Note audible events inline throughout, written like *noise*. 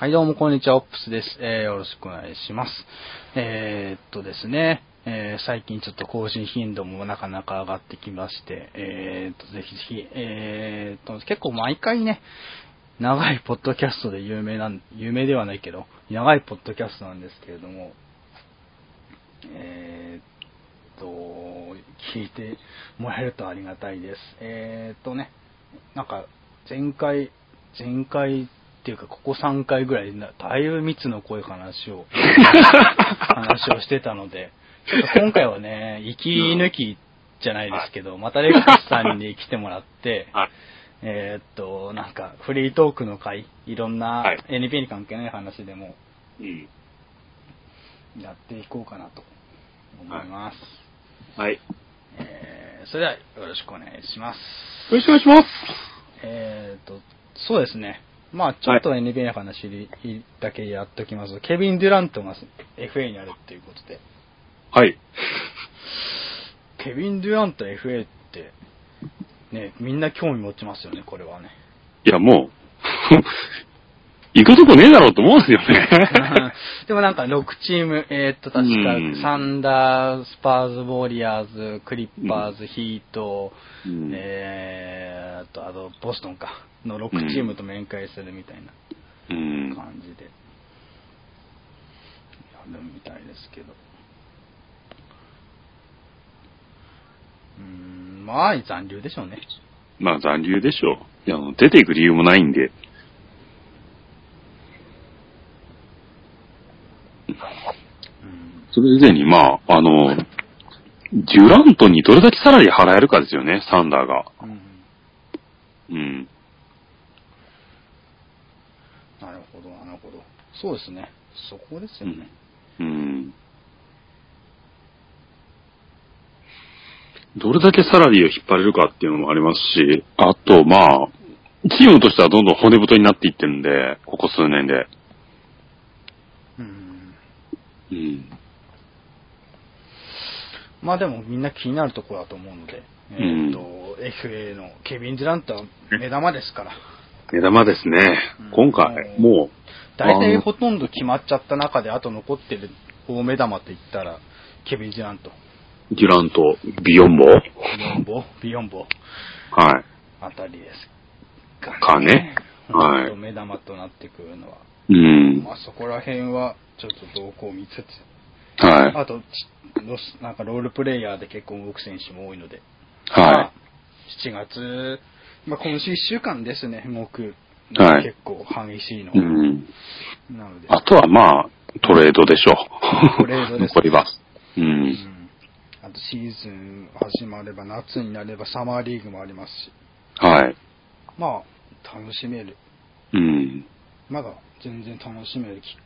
はい、どうもこんにちは、オップスです。えー、よろしくお願いします。えー、っとですね、えー、最近ちょっと更新頻度もなかなか上がってきまして、えー、っと、ぜひぜひ、えー、っと、結構毎回ね、長いポッドキャストで有名なん、有名ではないけど、長いポッドキャストなんですけれども、えー、っと、聞いてもらえるとありがたいです。えー、っとね、なんか、前回、前回っていうか、ここ3回ぐらいな、だいぶ密の濃い話を、*laughs* 話をしてたので、ちょっと今回はね、息抜きじゃないですけど、またレックスさんに来てもらって、はい。えーっと、なんか、フリートークの回、いろんなはい NBA に関係ない話でもうん。やっていこうかなと思います。はい。よえーそれではよろしくお願いします。ろしくお願いします。えーっと、そうですね。まあちょっと NBA の話だけやっときますと、ケビン・デュラントが FA になるっていうことで、はい。ケビン・デュラント FA って、ね、みんな興味持ちますよね、これはね。いや、もう、行くとこねえだろうと思うんですよね。*laughs* でもなんか6チーム、えーっと、うん確か、サンダー、スパーズ、ウォリアーズ、クリッパーズ、ヒート、うんえーっと、あと、ボストンか、の6チームと面会するみたいなうん。感じで、やるみたいですけど。うーん、まあ、残留でしょうね。まあ残留でしょう。いや、出ていく理由もないんで。うん。それ以前に、まあ、あの、デュラントにどれだけサラリー払えるかですよね、サンダーが。うん。うん。なるほど、なるほど。そうですね。そこですよね。うん。どれだけサラリーを引っ張れるかっていうのもありますし、あと、まあ、チームとしてはどんどん骨太になっていってるんで、ここ数年で。うん。うん。まあでもみんな気になるところだと思うので、えんっ、と、FA のケビン・デュラントは目玉ですから。目玉ですねうん。今回、もう、大体ほとんど決まっちゃった中で、あと残ってる大目玉と言ったら、ケビン・デュラント、デュラント、ビヨンボ？ビヨンボ、ビヨンボ？はい。あたりですかかねはい目玉となってくるのは。うん。まあそこら辺は、ちょっと動向を見つつ、はい。あと、ちロスなんかロールプレイヤーで結構動く選手も多いので、は7月、まあ、今週1週間ですね、動く、はい結構激しいのい。うん。なので、あとはまあ、トレードでしょう。トレードですね *laughs* 残りは。う。うんんあとシーズン始まれば、夏になればサマーリーグもありますし、はい。まあ、楽しめる、うん。まだ全然楽しめるき、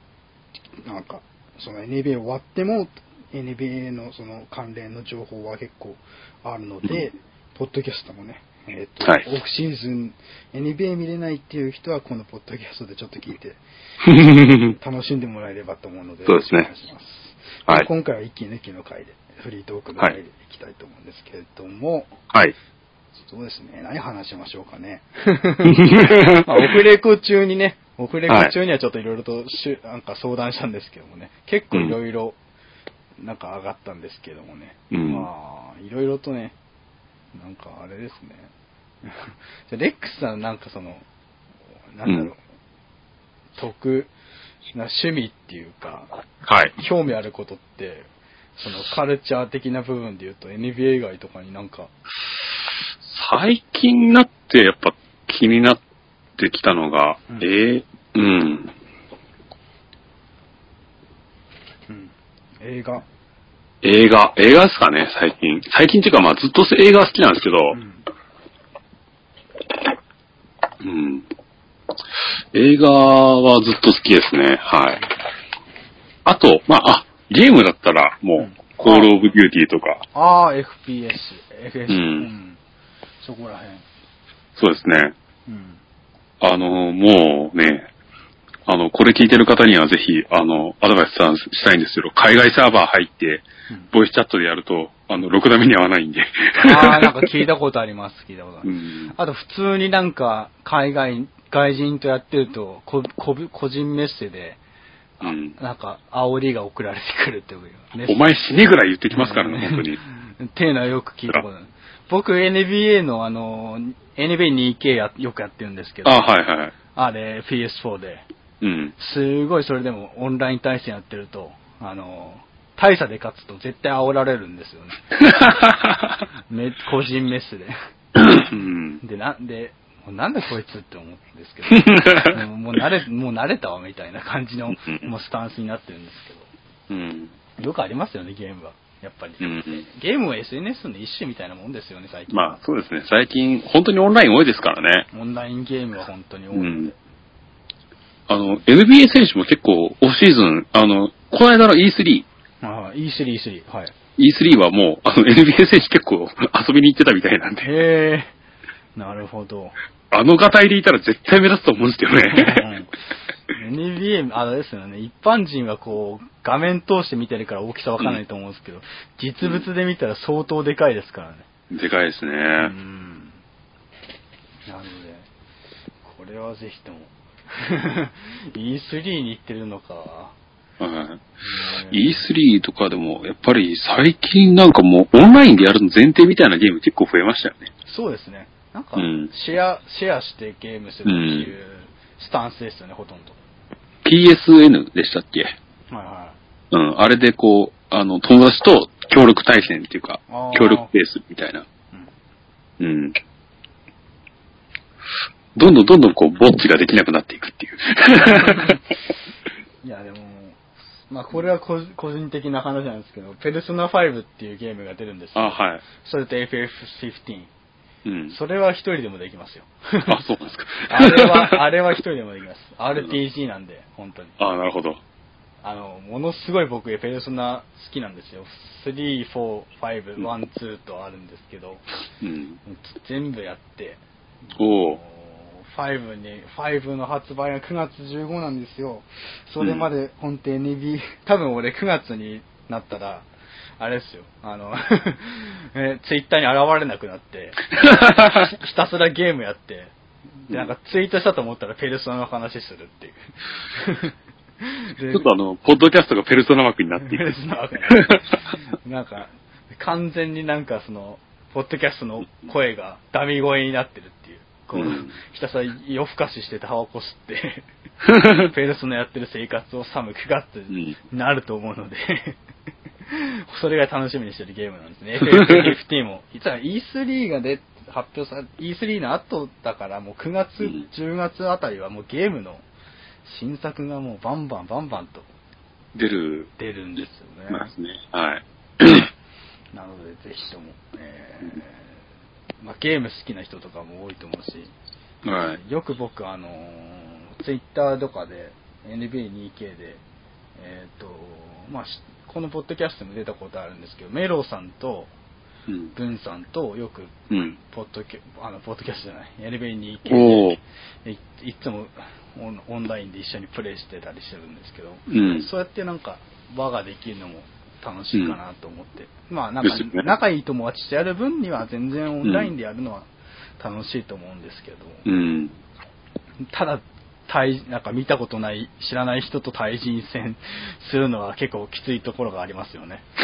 なんか、その NBA 終わっても、NBA のその関連の情報は結構あるので、ポッドキャストもね、えっ、と、はいオフシーズン NBA 見れないっていう人は、このポッドキャストでちょっと聞いて、*laughs* 楽しんでもらえればと思うので、そうですねお願いします。はい今回は一気抜きの回で、フリートークの回でいきたいと思うんですけれども、はい。そうですね、何話しましょうかね。*laughs* まあ、オフレコ中にね、オフレコ中にはちょっといろいろとしゅ、なんか相談したんですけどもね、結構いろいろ、なんか上がったんですけどもね、うん。まあ、いろいろとね、なんかあれですね。*laughs* じゃあレックスさんなんかその、なんだろう、うん。得な趣味っていうか、はい。興味あることって、そのカルチャー的な部分で言うと NBA 以外とかになんか、最近になってやっぱ気になってきたのが、うんえーうん。うん、映画、映画、映画ですかね、最近。最近っていうかまあずっと映画好きなんですけど、うんうん。映画はずっと好きですね。はい。あと、まあ、あ、ゲームだったら、もう、うんコールオブデューティーとか、ああ、FPS、FS、うんそこら辺。そうですね。うん。あの、もうね、あの、これ聞いてる方にはぜひ、あの、アドバイスさんしたいんですけど、海外サーバー入って、うんボイスチャットでやると、あの、ろくダメに合わないんで。ああ、なんか聞いたことあります、聞いたことある。うん。あと普通になんか、海外、外人とやってると、ここ個人メッセで、うん。なんか、煽りが送られてくるっていうお前死ねぐらい言ってきますからね、本当に。っ *laughs* ていうのはよく聞いたことある。僕 NBA のあの、NBA2K やよくやってるんですけど、あ、はいはい。あれ PS4 で、うん。すごいそれでもオンライン対戦やってると、あの、大差で勝つと絶対煽られるんですよね。*laughs* め個人メスで。うん。で、なんで、もうなんだこいつって思うんですけど、で *laughs* ももう慣れ、もう慣れたわみたいな感じの、うんもうスタンスになってるんですけうん。ど、よくありますよね、ゲームは。やっぱり。うんゲームは SNS の一種みたいなもんですよね、最近。まあ、そうですね。最近、本当にオンライン多いですからね。オンラインゲームは本当に多い。うん。あの、NBA 選手も結構、オフシーズン、あの、この間の E3、ああ、E3、E3、はい。E3 はもう、あの、NBA 選手結構遊びに行ってたみたいなんで、へえ、なるほど。あのガタイでいたら絶対目立つと思うんですけどね。うん NBA、あれですよね、一般人はこう、画面通して見てるから大きさわかんないと思うんですけど、実物で見たら相当でかいですからね。でかいですね。うん。なので、これはぜひとも。*laughs* E3 に行ってるのか。はい。E3 とかでも、やっぱり最近なんかもうオンラインでやるの前提みたいなゲーム結構増えましたよね。そうですね。なんかうん、シェア、シェアしてゲームするっていうスタンスですよね、ほとんど。PSN でしたっけ？はいはうん。あれでこう、あの、友達と協力対戦っていうか協力ベースみたいな。い。うんうん。どんどんどんどんこう、ぼっちができなくなっていくっていう。*laughs* いや、でも、まあ、これは個個人的な話なんですけど、ペルソナ5っていうゲームが出るんですよ。あ、はい。それと FF15。うん。それは一人でもできますよ。あ、そうなんですか。*laughs* あれは、あれは一人でもできます。RPG なんで、本当に。あ、なるほど。あの、ものすごい僕、ペルソナ好きなんですよ。3、4、5、1、2とあるんですけど、うん。全部やって、おお。5に、5の発売が9月15なんですよ。それまで本当 NB、多分俺9月になったら、あれですよ、あの、*laughs* えツイッターに現れなくなって、ひ *laughs* ひたすらゲームやって、で、なんかツイートしたと思ったらペルソナの話するっていう。*laughs* でちょっとあの、ポッドキャストがペルソナ枠になっていくペル。ソナ枠になんか、完全になんかその、ポッドキャストの声がダミ声になってるっていう。こう、うんひたすら夜更かししてタバコ吸って、ペルソナやってる生活を寒くがってんなると思うので、*laughs* それが楽しみにしてるゲームなんですね。FF15 も。実は E3 がで発表され、E3 の後だからもう9月、うん10月あたりはもうゲームの新作がもうバンバンバンバンと出る。出るんですよね。ますね。はい。*coughs* なので、ぜひとも、えーまあ、ゲーム好きな人とかも多いと思うし、はい。よく僕、あのツイッターとかで NBA2K で、えっ、と、まあ、しこのポッドキャストにも出たことあるんですけど、メロさんとうん。ブンさんとよく、うん。ポッドキャあのポッドキャストじゃない、NBA2K おお。でいいつもオンラインで一緒にプレイしてたりしてるんですけど、うん。そうやってなんか輪ができるのも楽しいかなと思って、まあなんか仲いい友達とやる分には全然オンラインでやるのは楽しいと思うんですけど、うん。ただ対なんか見たことない知らない人と対人戦するのは結構きついところがありますよね。*laughs*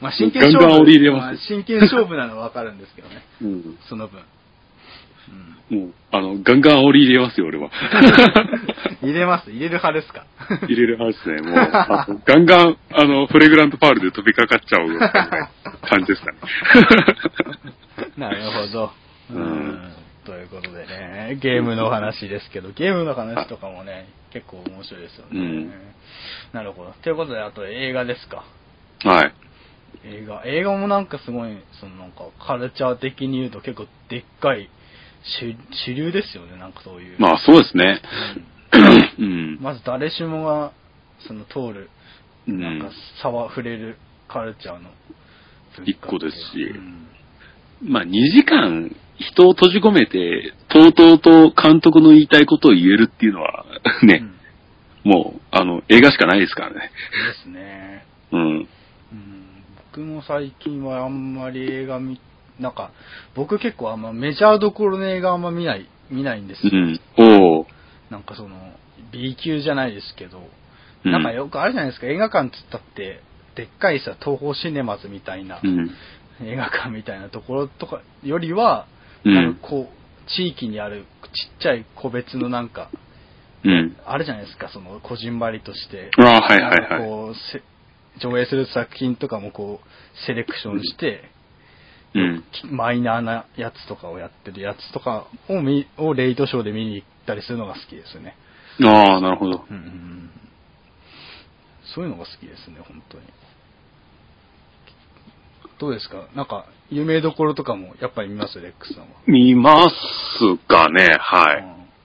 まあ真剣勝ガンガン負まあ真剣勝負なのはわかるんですけどね、うん。その分。もう、あの、ガンガン煽り入れますよ、俺は。*laughs* 入れます入れる派ですか入れる派ですね。もう、ガンガン、あの、フレグラントパールで飛びかかっちゃう感じですかね。*laughs* なるほど。ううんん。ということでね、ゲームの話ですけど、ゲームの話とかもね、結構面白いですよね。うんなるほど。ということで、あと映画ですか。はい。映画。映画もなんかすごい、そのなんか、カルチャー的に言うと結構でっかい主主流ですよね、なんかそういう。まあ、そうですね。うんうん。*clears throat* まず誰しもが、その通る、うんなんか差は触れるカルチャーの一個ですしうんまあ、2時間人を閉じ込めて、とうとうと監督の言いたいことを言えるっていうのは、*laughs* ね、うんもう、あの、映画しかないですからね。ですね。うん。うん僕も最近はあんまり映画見なんか、僕結構あんまメジャーどころの映画あんま見ない、見ないんですよ。うん。おー。なんかその、B 級じゃないですけど、うんなんかよくあるじゃないですか、映画館つったって、でっかいさ、東宝シネマズみたいな、うん。映画館みたいなところとかよりは、うんこう、地域にあるちっちゃい個別のなんか、うん。あるじゃないですか、その、こじんまりとして。ああ、はいはいなんかはい。こうせ上映する作品とかもこう、セレクションして、うん。マイナーなやつとかをやってるやつとかを見をレイトショーで見に行ったりするのが好きですよね。ああ、なるほど。うんうんうんそういうのが好きですね、本当に。どうですか？なんか、有名どころとかもやっぱり見ます？レックスさんは。見ますかね、は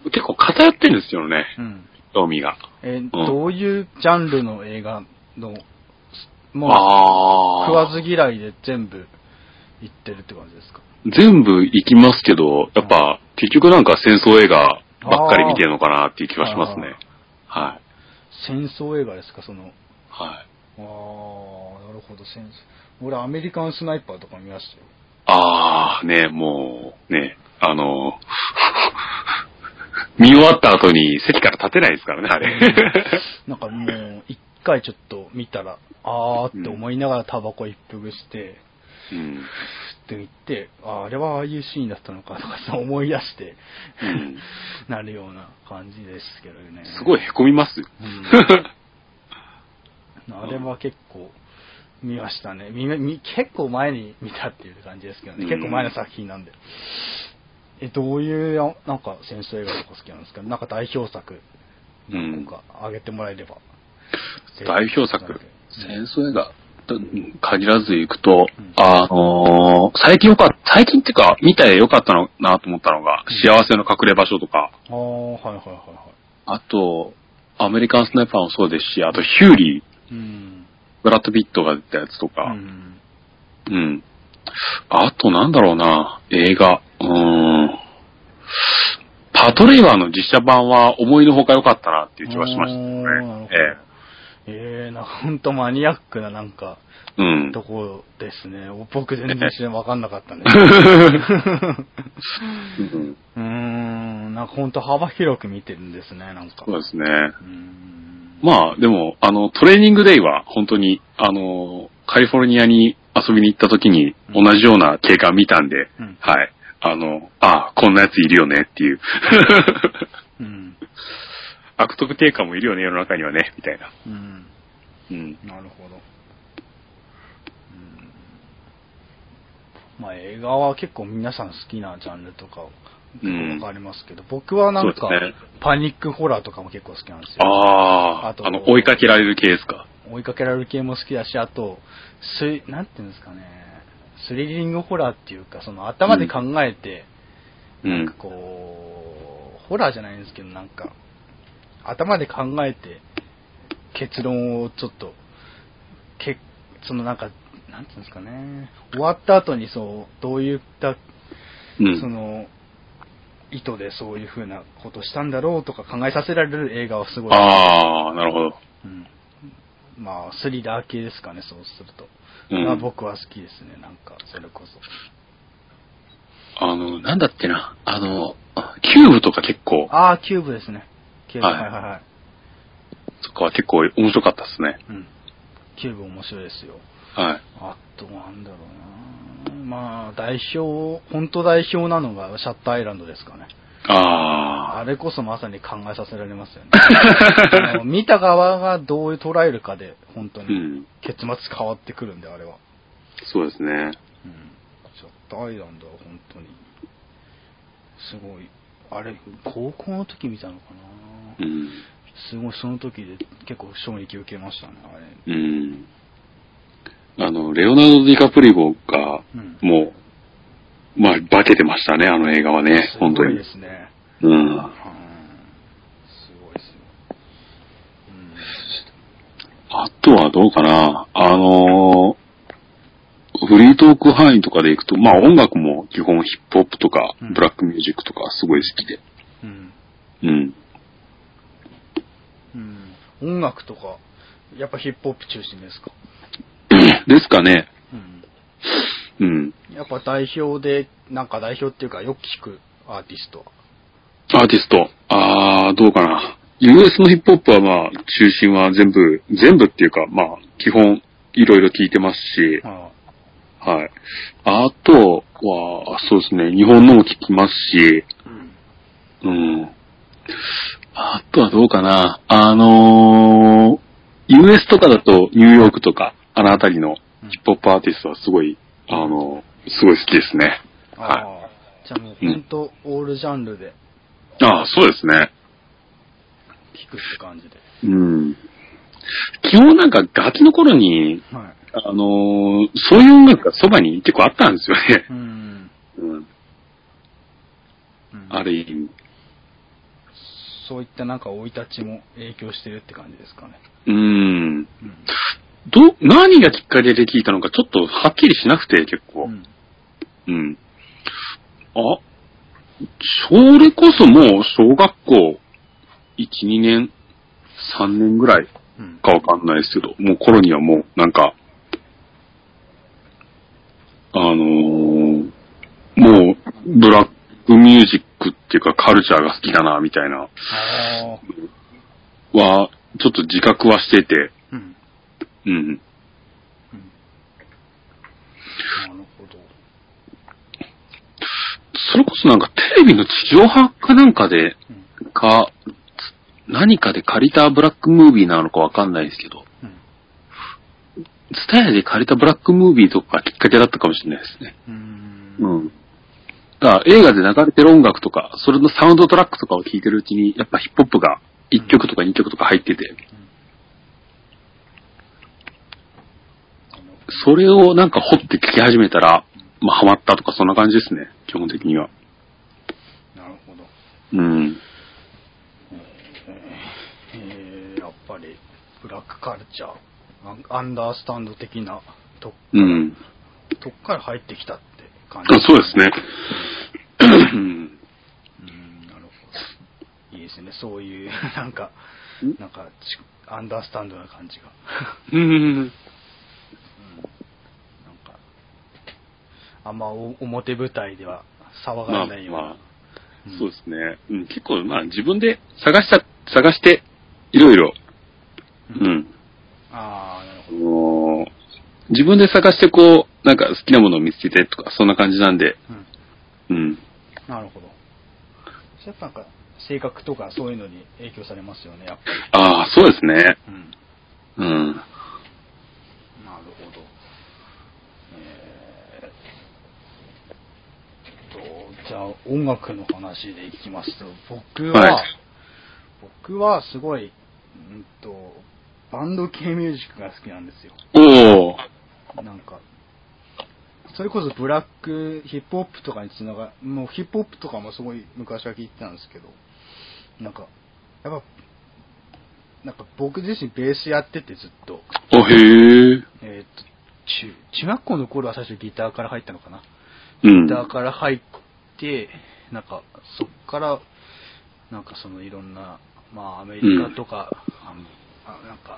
い。結構偏ってるんですよね、うん。うん興味が。えーどういうジャンルの映画の、もう。食わず嫌いで全部行ってるって感じですか？全部行きますけど、やっぱ、結局なんか戦争映画ばっかり見てるのかなっていう気がしますね。はい。戦争映画ですか？その、はい。ああ、なるほど、戦争。俺、アメリカンスナイパーとか見ましたよ。ああ、ね、もう、ね、あの、*laughs* 見終わった後に席から立てないですからね、あれ。なんかもう、一回ちょっと見たら、あーって思いながらタバコ一服して、うん。って言って、あーあれはああいうシーンだったのかとか思い出して、うん *laughs* なるような感じですけどね。すごい凹みますよ。うん *laughs* あれは結構見ましたね。みみ結構前に見たっていう感じですけどね。うん結構前の作品なんで。え、どういう、なんか戦争映画とか好きなんですか？なんか代表作、何個か挙げてもらえれば。代表作、うん戦争映画と限らず行くと、うんあのー最近よかった、最近っていうか、見てよかったのなと思ったのが、幸せの隠れ場所とか、ああ、はいはいはいはい。あと、アメリカンスナイパーもそうですし、あとヒューリー、うん。ブラッド・ピットが出たやつとうか、ん。うん。あとなんだろうな、映画、うーん。パトレイバーの実写版は思いのほか良かったなっていう気がしましたねなるほど。ええなんかほんとマニアックななんか、ええうん。ところですね。僕全然知らわかんなかったね。う *laughs* ん *laughs* うーん、なんかほんと幅広く見てるんですね、なんか。そうですね。うーんまあ、でも、あの、トレーニングデイは本当に、あの、カリフォルニアに遊びに行った時に同じような景観見たんで、うんはい。あの、ああ、こんなやついるよねっていう。うん。悪徳定価もいるよね、世の中にはね、みたいな。うん。うん。なるほど。うんまあ映画は結構皆さん好きなジャンルとかうんわかりますけど、僕はなんか、ねパニックホラーとかも結構好きなんですよ。ああ、あとあの、追いかけられる系ですか？追いかけられる系も好きだし、あと、スリなんていうんですかね、スリリングホラーっていうか、その頭で考えて、うんなんか。こう、ホラーじゃないんですけど、なんか、頭で考えて、結論をちょっと、けそのなんか、なんていうんですかね、終わった後にそう、どういった、うん。その、意図でそういう風なことしたんだろうとか考えさせられる映画はすごい。ああ、なるほど。うん、まあ、スリラー系ですかね、そうすると。うんまあ、僕は好きですね、なんか、それこそ。あの、なんだっけな。あの、キューブとか結構、ああ、キューブですね。キューブ、は、はいいはいはいそこは結構面白かったですね。うん。キューブ面白いですよ。はい。あと、なんだろうなまあ、代表、本当代表なのがシャッターアイランドですかね。ああれこそまさに考えさせられますよね。*laughs* 見た側がどう捉えるかで、本当にん。結末変わってくるんで、あれは。そうですね。うん。シャッターアイランドは本当に、すごい。あれ、高校の時見たのかなうん。すごい、その時で結構衝撃受けましたね、あれ。うん。あの、レオナルド・ディカプリゴが、うん。もう、まあ、化けてましたね、あの映画はね、す本当にごいで。すね。うん。うん。すごいですよ。あとはどうかなあのフリートーク範囲とかでいくと、まあ音楽も基本ヒップホップとか、うんブラックミュージックとかすごい好きで。うん。うん。うん。音楽とか、やっぱヒップホップ中心ですか？ですかね。うん。うん。やっぱ代表で、なんか代表っていうかよく聞くアーティストは。アーティスト。あー、どうかな。US のヒップホップはまあ、中心は全部、全部っていうか、まあ、基本、いろいろ聞いてますし、あはい。あとは、そうですね、日本のも聞きますし、あうん。うん。あとはどうかな。あのー、US とかだとニューヨークとか、あのあたりのヒップホップアーティストはすごい、あのすごい好きですね。ああ。じゃあもうほんとオールジャンルでああ、そうですね。聞くって感じで。うん。基本なんかガキの頃に、はい。あのーそういう音楽がそばに結構あったんですよね。うん。うん。うんある意味。そういったなんか生い立ちも影響してるって感じですかね。うん。うん。ど、何がきっかけで聞いたのかちょっとはっきりしなくて結構。うん。うん。あ、それこそもう小学校1、2年、3年ぐらいうん。かわかんないですけど、もう頃にはもうなんか、あのーもうブラックミュージックっていうかカルチャーが好きだな、みたいな。は、ちょっと自覚はしてて、うん。うん。なるほど。それこそなんかテレビの地上波かなんかで、うん。か、何かで借りたブラックムービーなのかわかんないですけど、うん。ツタヤで借りたブラックムービーとかがきっかけだったかもしれないですね。うーん。うん。だから映画で流れてる音楽とか、それのサウンドトラックとかを聴いてるうちに、やっぱヒップホップが1曲とか2曲とか入ってて、それをなんか掘って聴き始めたら、まあハマったとかそんな感じですね、基本的には。なるほど。うん。えー、やっぱり、ブラックカルチャー、アンダースタンド的なとこから、うん。とこから入ってきたって感あじそうですね。うんうん、なるほど。いいですね、そういう、なんか、んなんか、ちアンダースタンドな感じが。うん。うん、なんか、あんまお表舞台では騒がまあれないような。まあ、そうですね。うん、結構まあ自分で探した、探して、いろいろ、うんうん。ああ、なるあほど。自分で探してこう、なんか好きなものを見つけてとか、そんな感じなんで、うん、うん。なるほど。やっぱなんか、性格とかそういうのに影響されますよね、やっぱり。ああ、そうですね。うん。うん。なるほど。えーっと、じゃあ音楽の話でいきますと、僕は、はい僕はすごい、うんと、バンド系ミュージックが好きなんですよ。おー。なんか、それこそブラックヒップホップとかにつなが、もうヒップホップとかもすごい昔は聞いてたんですけど、なんか、やっぱ、なんか僕自身ベースやっててずっと、おへー。えーっと、中、中学校の頃は最初ギターから入ったのかな。うん。ギターから入って、なんか、そっから、なんかそのいろんな、まあアメリカとか、ああなんか、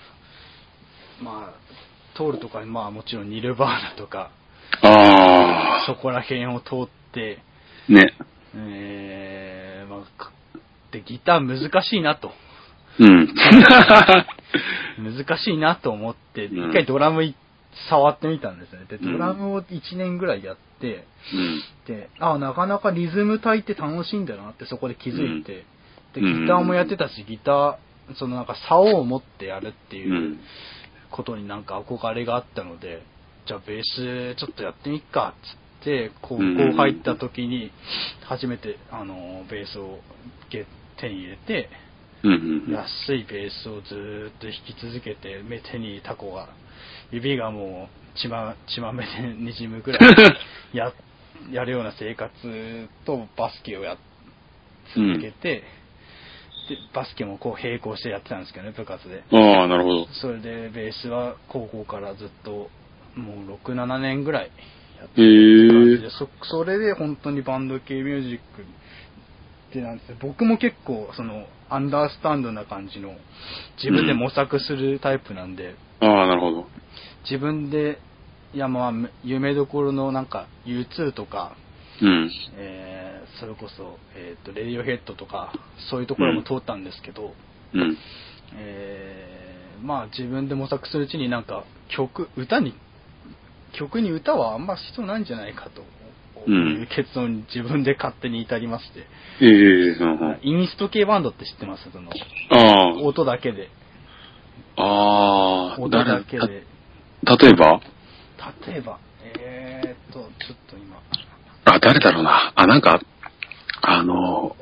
まあ、通るとか、まあもちろんニルバーナとか、あそこら辺を通って、あ。ね。えー、まあ、かで、ギター難しいなと。うん。*laughs* 難しいなと思って、うん一回ドラムい触ってみたんですね。で、うんドラムを1年ぐらいやって、うん。で、あなかなかリズム隊って楽しいんだなってそこで気づいて、で、うんギターもやってたし、ギター、そのなんか竿を持ってやるってう。いうんことになんか憧れがあったので、じゃあベースちょっとやってみっかっつって、高校入った時に初めてあのベースをゲ手に入れて。安いベースをずーっと弾き続けて、目手にタコが、指がもう血ま血まめで滲むぐらい *laughs* ややるような生活とバスケをや続けて、でバスケもこう並行してやってたんですけどね、部活で。ああ、なるほど。それでベースは高校からずっともう6、7年ぐらいやってへる感じで、え。そそれで本当にバンド系ミュージックってなんですよ僕も結構そのアンダースタンドな感じの自分で模索するタイプなんで、ああ、なるほど。自分でいや、まあ、有名どころのなんか U2 とか、うん。えーそれこそ、えっ、と、レディオヘッドとか、そういうところも通ったんですけど、うん。えーまあ自分で模索するうちになんか曲、歌に、曲に歌はあんま必要ないんじゃないかとうんいう結論に自分で勝手に至りまして、ええうんうん。インスト系バンドって知ってます？その、あ音だけで。あ。ああ。音だけ誰で。た例えば？例えば、えーっと、ちょっと今、あ、誰だろうな。あ、なんか、あの、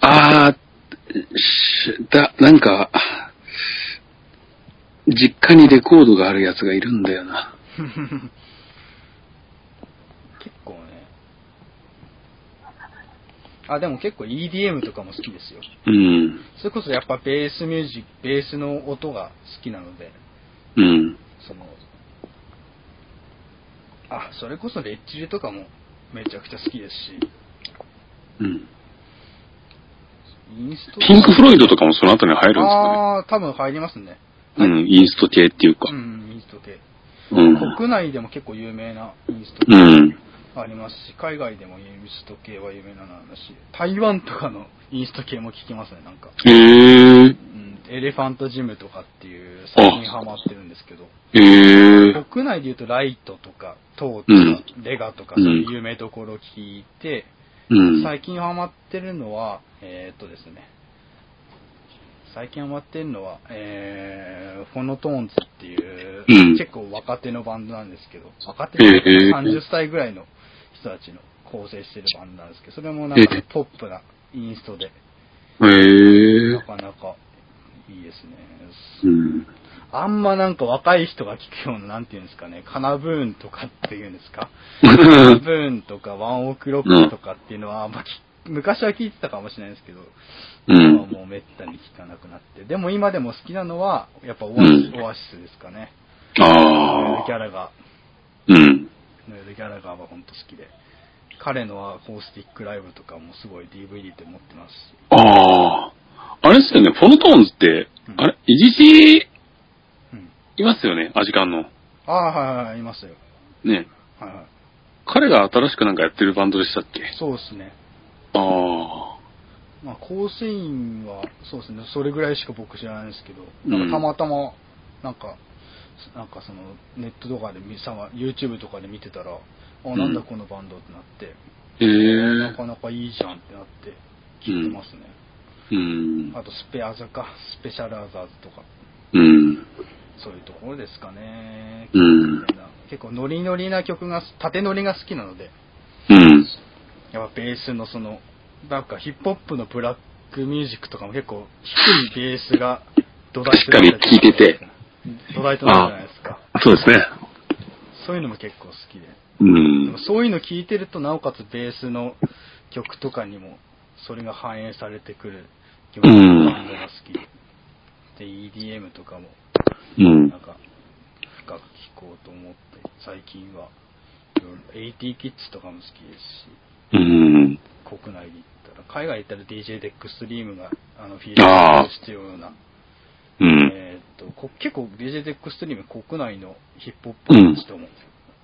あーしだ、なんか、実家にレコードがあるやつがいるんだよな。*laughs* 結構ね、あ、でも結構 EDM とかも好きですよ。うん。それこそやっぱベースミュージック、ベースの音が好きなので、うん。その、あ、それこそレッチリとかもめちゃくちゃ好きですし、うん。インストピンク・フロイドとかもその後に入るんですかね。ああ、多分入りますね。うん、インスト系っていうかう。ん、インスト系。うん。国内でも結構有名なインスト系。うん。ありますし、海外でもインスト系は有名なのあるし、台湾とかのインスト系も聞きますね、なんか。へえうん、エレファントジムとかっていう最近ハマってるんですけど、へえ国内で言うとライトとか、トーとか、うん。レガとか、うんそういう有名どころを聞いて、うん。最近ハマってるのは、えー、っとですね、最近ハマってるのは、えー、フォノトーンズっていう、うん。結構若手のバンドなんですけど、若手へのー30歳ぐらいの人たちの構成してるバンドなんですけど、それもなんかポップなインストで、なかなかいいですね。うん。あんまなんか若い人が聞くような、なんていうんですかね、カナブーンとかっていうんですか、*laughs* カナブーンとかワンオクロックとかっていうのは、まあ、き昔は聞いてたかもしれないですけど、うん今はもうめったに聞かなくなって。でも今でも好きなのは、やっぱオアシ,、スですかね。ああ。ギャラガうん。ー。ノエル・ギャラガーは本当好きで。彼のアコースティックライブとかもすごい DVD で持ってますし。ああ。あれですよね、フォノトーンズって、うんあれ、イジジうん。いますよね、アジカンの。ああ、はいはいはい、いますよ。ね。はいはい。彼が新しくなんかやってるバンドでしたっけ？そうですね。ああ。まあ、構成員は、そうですね、それぐらいしか僕知らないんですけど、うんなんかたまたま、なんか、なんかその、ネットとかで見、さ YouTube とかで見てたら、あ、なんだこのバンドってなって、へえなかなかいいじゃんってなって、聞いてますね。うん。あと、スペアザか、スペシャルアザーズとか、うん。そういうところですかね。うん結構ノリノリな曲が、縦ノリが好きなので、うん。やっぱベースのその、なんかヒップホップのブラックミュージックとかも結構低いベースが土台っかり聴いてて。土台となるじゃないですか。そうですね。そういうのも結構好きで。うん。そういうの聞いてると、なおかつベースの曲とかにも、それが反映されてくる曲のバンドが好きで。で、EDM とかも、うんなん。か、深く聴こうと思って、最近は、80キッズとかも好きですし、うん。国内で言ったら、海外行ったら DJ デックストリームが、あの、フィールドあーとしてるような、うん。えーっと、こ結構デックストリーム国内のヒップホップの人も、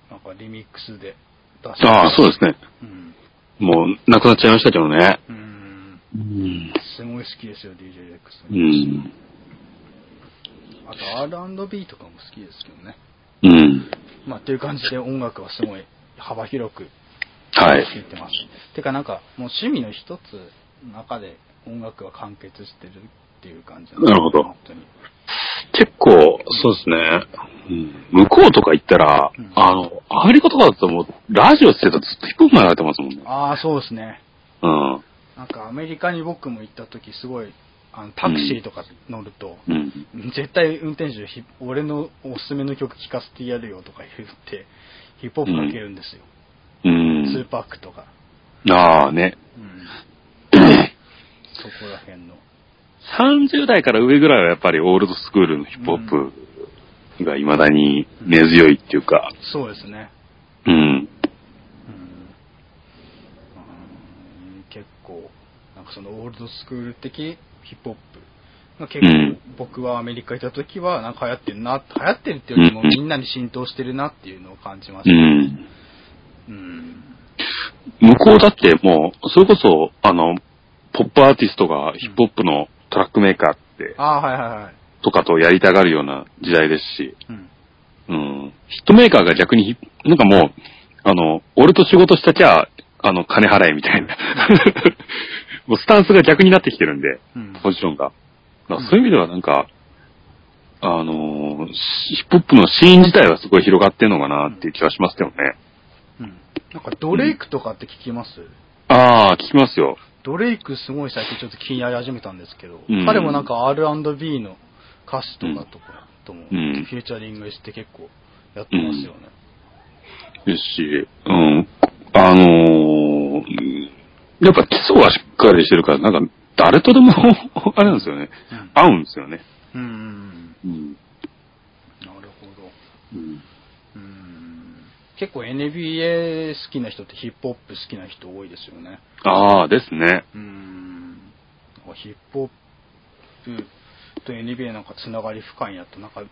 なんかリミックスで出してああ、そうですね。うん。もう、なくなっちゃいましたけどね。うん。うん。すごい好きですよ、DJ デックストリーム。うん。あと R&B とかも好きですけどね。うん。まあ、っていう感じで音楽はすごい幅広くはい。聴いてます。てかなんか、もう趣味の一つの中で音楽は完結してるっていう感じなるほど本当に。結構、そうですね。うん向こうとか行ったら、うんあの、アメリカとかだともう、ラジオしてたらずっとヒップホップ流れてますもんね。ああ、そうですね。うん。なんかアメリカに僕も行った時すごい、あのタクシーとか乗ると、うん。絶対運転手ヒ俺のおすすめの曲聴かせてやるよとか言って、ヒップホップかけるんですよ。うん。ツーパックとか。ああね。うん。*clears throat* そこら辺の。30代から上ぐらいはやっぱりオールドスクールのヒップホップが未だに根強いっていうか、そうですね。うん。うん。うん結構、なんかそのオールドスクール的ヒップホップ結構、うん僕はアメリカ行った時は、なんか流行ってるな、流行ってるっていうよりもうんみんなに浸透してるなっていうのを感じました。うた。ん。うん。向こうだってもう、それこそ、あの、ポップアーティストがヒップホップのトラックメーカーって、ああ、はいはいはい。とかとやりたがるような時代ですし、うん。うん。ヒットメーカーが逆にヒ、なんかもう、あの、俺と仕事したきゃ、あの、金払えみたいな。*laughs* もうスタンスが逆になってきてるんで、うん。ポジションが。そういう意味ではなんか、あのーヒップホップのシーン自体はすごい広がってんのかなっていう気はしますけどね。うん。なんかドレイクとかって聞きます、ああ、聞きますよ。ドレイクすごい最近ちょっと気になり始めたんですけど、うん彼もなんか R&B の歌詞とかとかともフうんューチャリングして結構やってますよね。ですし、うん。あのーやっぱ基礎はしっかりしてるから、なんか誰とでも *laughs* あれなんですよね。合うんですよね。うん。うん。うん。なるほど。うん。うん。結構 NBA 好きな人ってヒップホップ好きな人多いですよね。ああ、ですね。うん。ヒップホップと NBA なんかつながり深いんやと、なんか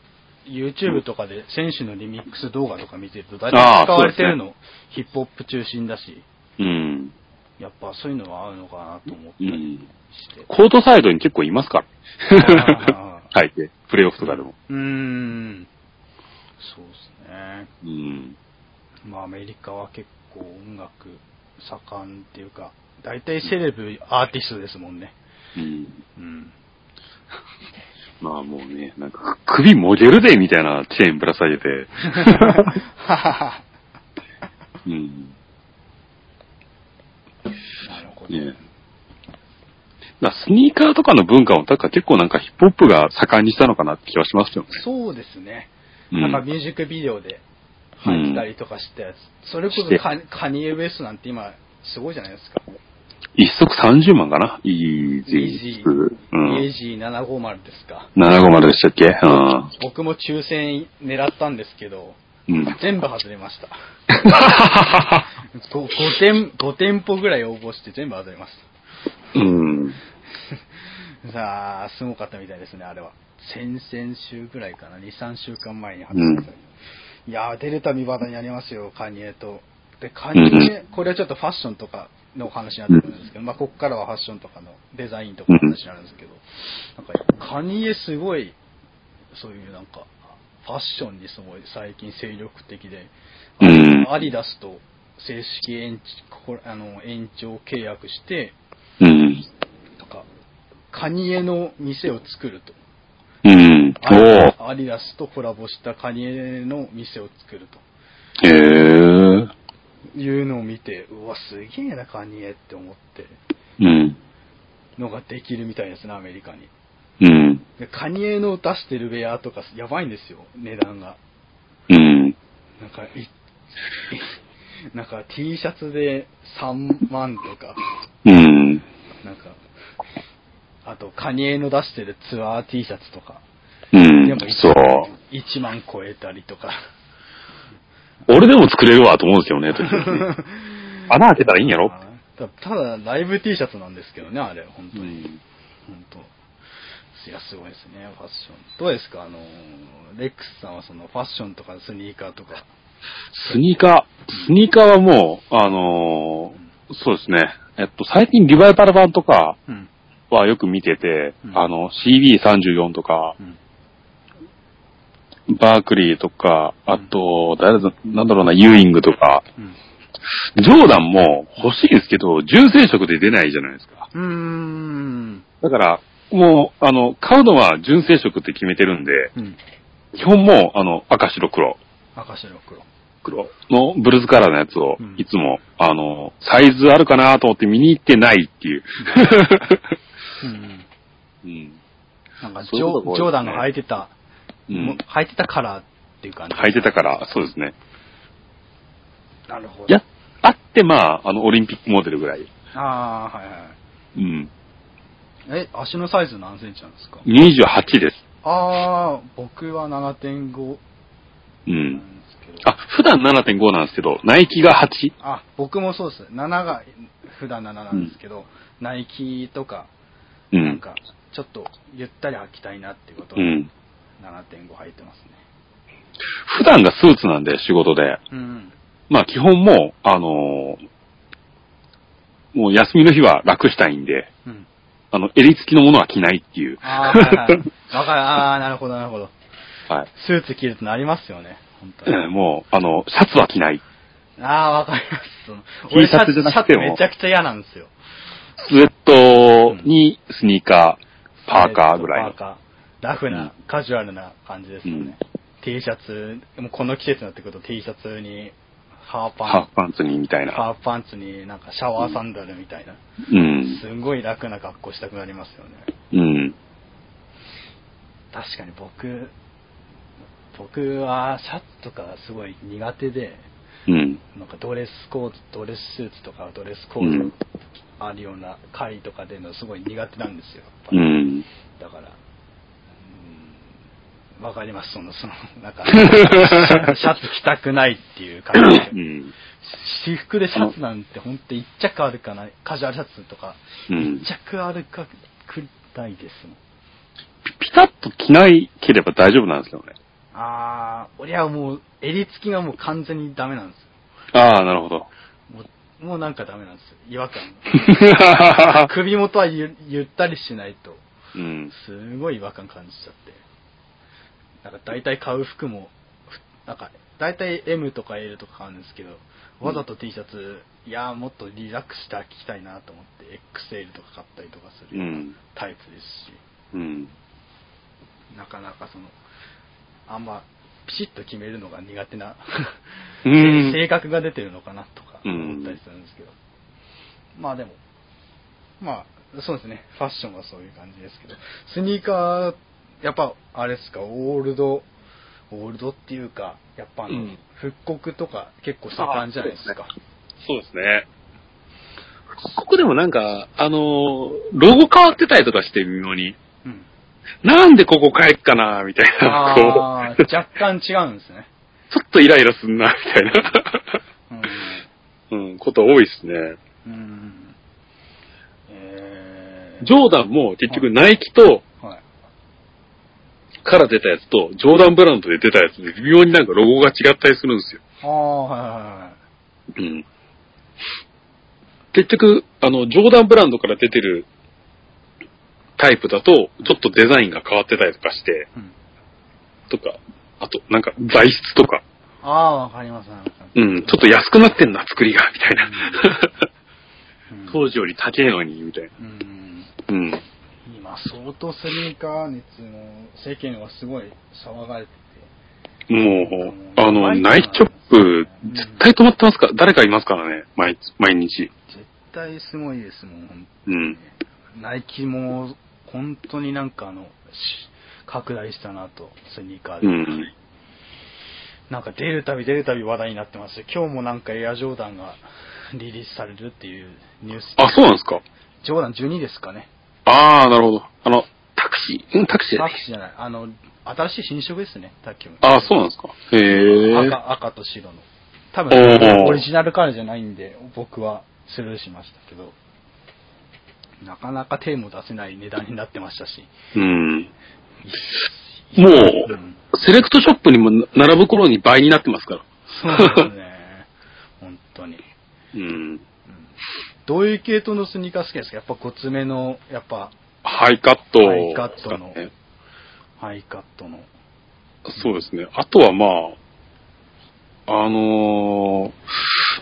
YouTube とかで選手のリミックス動画とか見てると大体使われてるの、ヒップホップ中心だし、うん。やっぱそういうのは合うのかなと思ったりうん。して。コートサイドに結構いますかあら。*laughs* はい。で、プレイオフとかでも。うーん。そうですね。うん。まあアメリカは結構音楽盛んっていうか、大体セレブアーティストですもんね。うん。うん。*laughs* まあもうね、なんか、首もげるでみたいなチェーンぶら下げて。うん。*laughs* なるほど。ねだスニーカーとかの文化も、だから結構なんかヒップホップが盛んにしたのかなって気はしますよね。そうですね。うんなんかミュージックビデオで入ったりとかしたやつ。それこそしてカカニエ・ウエストなんて今すごいじゃないですか。一足30万かな？イージイージー。うん。ー、AG750 ですか。750でしたっけ？うん。僕も抽選狙ったんですけど、うん。全部外れました。*laughs* 5, 店、5店舗ぐらい応募して全部外れましうん。た。*laughs* さあ、すごかったみたいですね、あれは。先々週ぐらいかな、2、3週間前に発売された。いやー、出るたび話題になりますよ、カニエと。で、カニエ、これはちょっとファッションとかの話になってくるんですけど、まあ、こっからはファッションとかのデザインとかの話になるんですけど、なんか、カニエすごい、そういうなんか、ファッションにすごい最近精力的で、うんアディダスと正式延長あの延長契約して、うん。なんか、カニエの店を作ると。うん。アデおアディダスとコラボしたカニエの店を作るー。へえ。というのを見て、うわ、すげえな、カニエって思って、うん。のができるみたいですね、アメリカに。うん。でカニエの出してるウェアとかやばいんですよ、値段が。うん。なんか、い、いなんか T シャツで3万とか、うん。なんか、あとカニエの出してるツアー T シャツとか、うんでも。そう。1万超えたりとか。俺でも作れるわと思うんですよね、*laughs* 時穴開けたらいいんやろ？たただ、ライブ T シャツなんですけどね、あれ、本当に。うん本当。いや、すごいですね、ファッション。どうですかあの、レックスさんはそのファッションとかスニーカーとか。スニーカー、スニーカーはもう、あのーそうですね。えっと、最近リバイバル版とかうん。はよく見てて、うんあの、CB34 とか、うん。バークリーとか、あと、誰だ、なんだろうな、ユーイングとか、うん。ジョーダンも欲しいんですけど、純正色で出ないじゃないですか。うーん。だから、もう、あの、買うのは純正色って決めてるんで、うん。基本もう、あの、赤白黒。赤白黒。黒のブルーズカラーのやつをうん、いつも、あの、サイズあるかなと思って見に行ってないっていう。うん。うん。*laughs* なんかジそういうことが多いですねョ、ジョーダンが履いてた、うんも履いてたカラーっていう感じ。履いてたから、そうですね。なるほど。いや、あって、まあ、あの、オリンピックモデルぐらい。ああ、はいはい。うん。え、足のサイズ何センチなんですか？28です。ああ、僕は7.5うなん。あ、普段7.5なんですけど、ナイキが 8? あ、僕もそうです。7が普段7なんですけど、ナイキとか、うあうん。か、ちょっとゆったり履きたいなっていうことで、うん。7.5履いてますね。普段がスーツなんで、仕事で。うん。まあ基本もう、あのーもう休みの日は楽したいんで、うん。あの、襟付きのものは着ないっていう。ああ、はいはい。*laughs* わかる、ああ、なるほど、なるほど。はい。スーツ着るとなりますよね、本当に。うんもう、あの、シャツは着ない。ああ、わかります。その T シャツじゃなくてもめちゃくちゃ嫌なんですよ。スウェットにスニーカー、パーカーぐらいのパー。カー。ラフな、カジュアルな感じですよね。T シャツ、もうこの季節になってくると T シャツに、ハーパンハーフ、パンツにみたいな。ハーフパンツになんかシャワーサンダルみたいな、うん。すんごい楽な格好したくなりますよね。うん。確かに僕、僕はシャツとかすごい苦手で、うん。なんかドレスコード、ドレススーツとかドレスコーうんドあるような会とかでのすごい苦手なんですよ。やっぱりうん。だから、うんわかります、その、その、なんか、シャツ着たくないっていう感じで。うん。私服でシャツなんて本当一着あるかな、カジュアルシャツとか、うん一着あるかくらいですもん。ピタッと着ないければ大丈夫なんですよね。あー、俺はもう、襟付きがもう完全にダメなんですああ、なるほど。よ。もう、もうなんかダメなんですよ。違和感。*laughs* 首元はゆゆったりしないと、うん。すごい違和感感じちゃって。なんか大体買う服も、ふなんか大体 M とか L とか買うんですけど、わざと T シャツ、いやーもっとリラックスして着たいなと思って XL とか買ったりとかするようなうん。タイプですし、うん。なかなかその、あんまピシッと決めるのが苦手な、うん。*laughs* 性格が出てるのかなとかうん思ったりするんですけど、まあでも、まあそうですね、ファッションはそういう感じですけど、スニーカー、やっぱあれですか、オールド、オールドっていうか、やっぱあの、うん復刻とか結構盛んじゃないですか。そうですね。ここでもなんか、あのーロゴ変わってたりとかして微妙に、うん。なんでここ変えっかな、みたいな、こあー若干違うんですね。う、ちょっとイライラすんな、みたいな、うん。うん、こと多いですね。うん。えー、ジョーダンも結局ナイキと、はい。から出たやつと、ジョーダンブランドで出たやつで微妙になんかロゴが違ったりするんですよ。ああ、はいはいはい。うん。結局、あの、ジョーダンブランドから出てるタイプだと、ちょっとデザインが変わってたりとかして、うんとか、あと、なんか材質とか、ああ、わかります、わかります。うん、ちょっと安くなってんな、作りが、みたいな。うん当時より高えのに、みたいな。うん。うん。今、相当スニーカー熱も、世間はすごい騒がれてて。もう、あの、ナイキショップ、絶対止まってますか？ら、誰かいますか？らね、毎毎日。絶対すごいですもん、うん。ナイキも、本当になんかあの、し拡大したなと、スニーカーで。うん。なんか出るたび出るたび話題になってますよ今日もなんかエアジョーダンがリリースされるっていうニュース。あ、そうなんですか？ジョーダン12ですかね。ああ、なるほど。あの、タクシー？うん、タクシーだねタクシーじゃない。あの、新しい新色ですね、卓球ああ、そうなんですか。へえ。赤、赤と白の。多お分、ーオリジナルカラーじゃないんで、僕はスルーしましたけど、なかなか手も出せない値段になってましたし。うん。もう、うんセレクトショップにも並ぶ頃に倍になってますから。そうですね。本当に。うん。どういう系統のスニーカー好きですか？やっぱごつめの、やっぱ、ハイカット、ハイカットのねハイカットの。そうですね。あとはまあ、あのー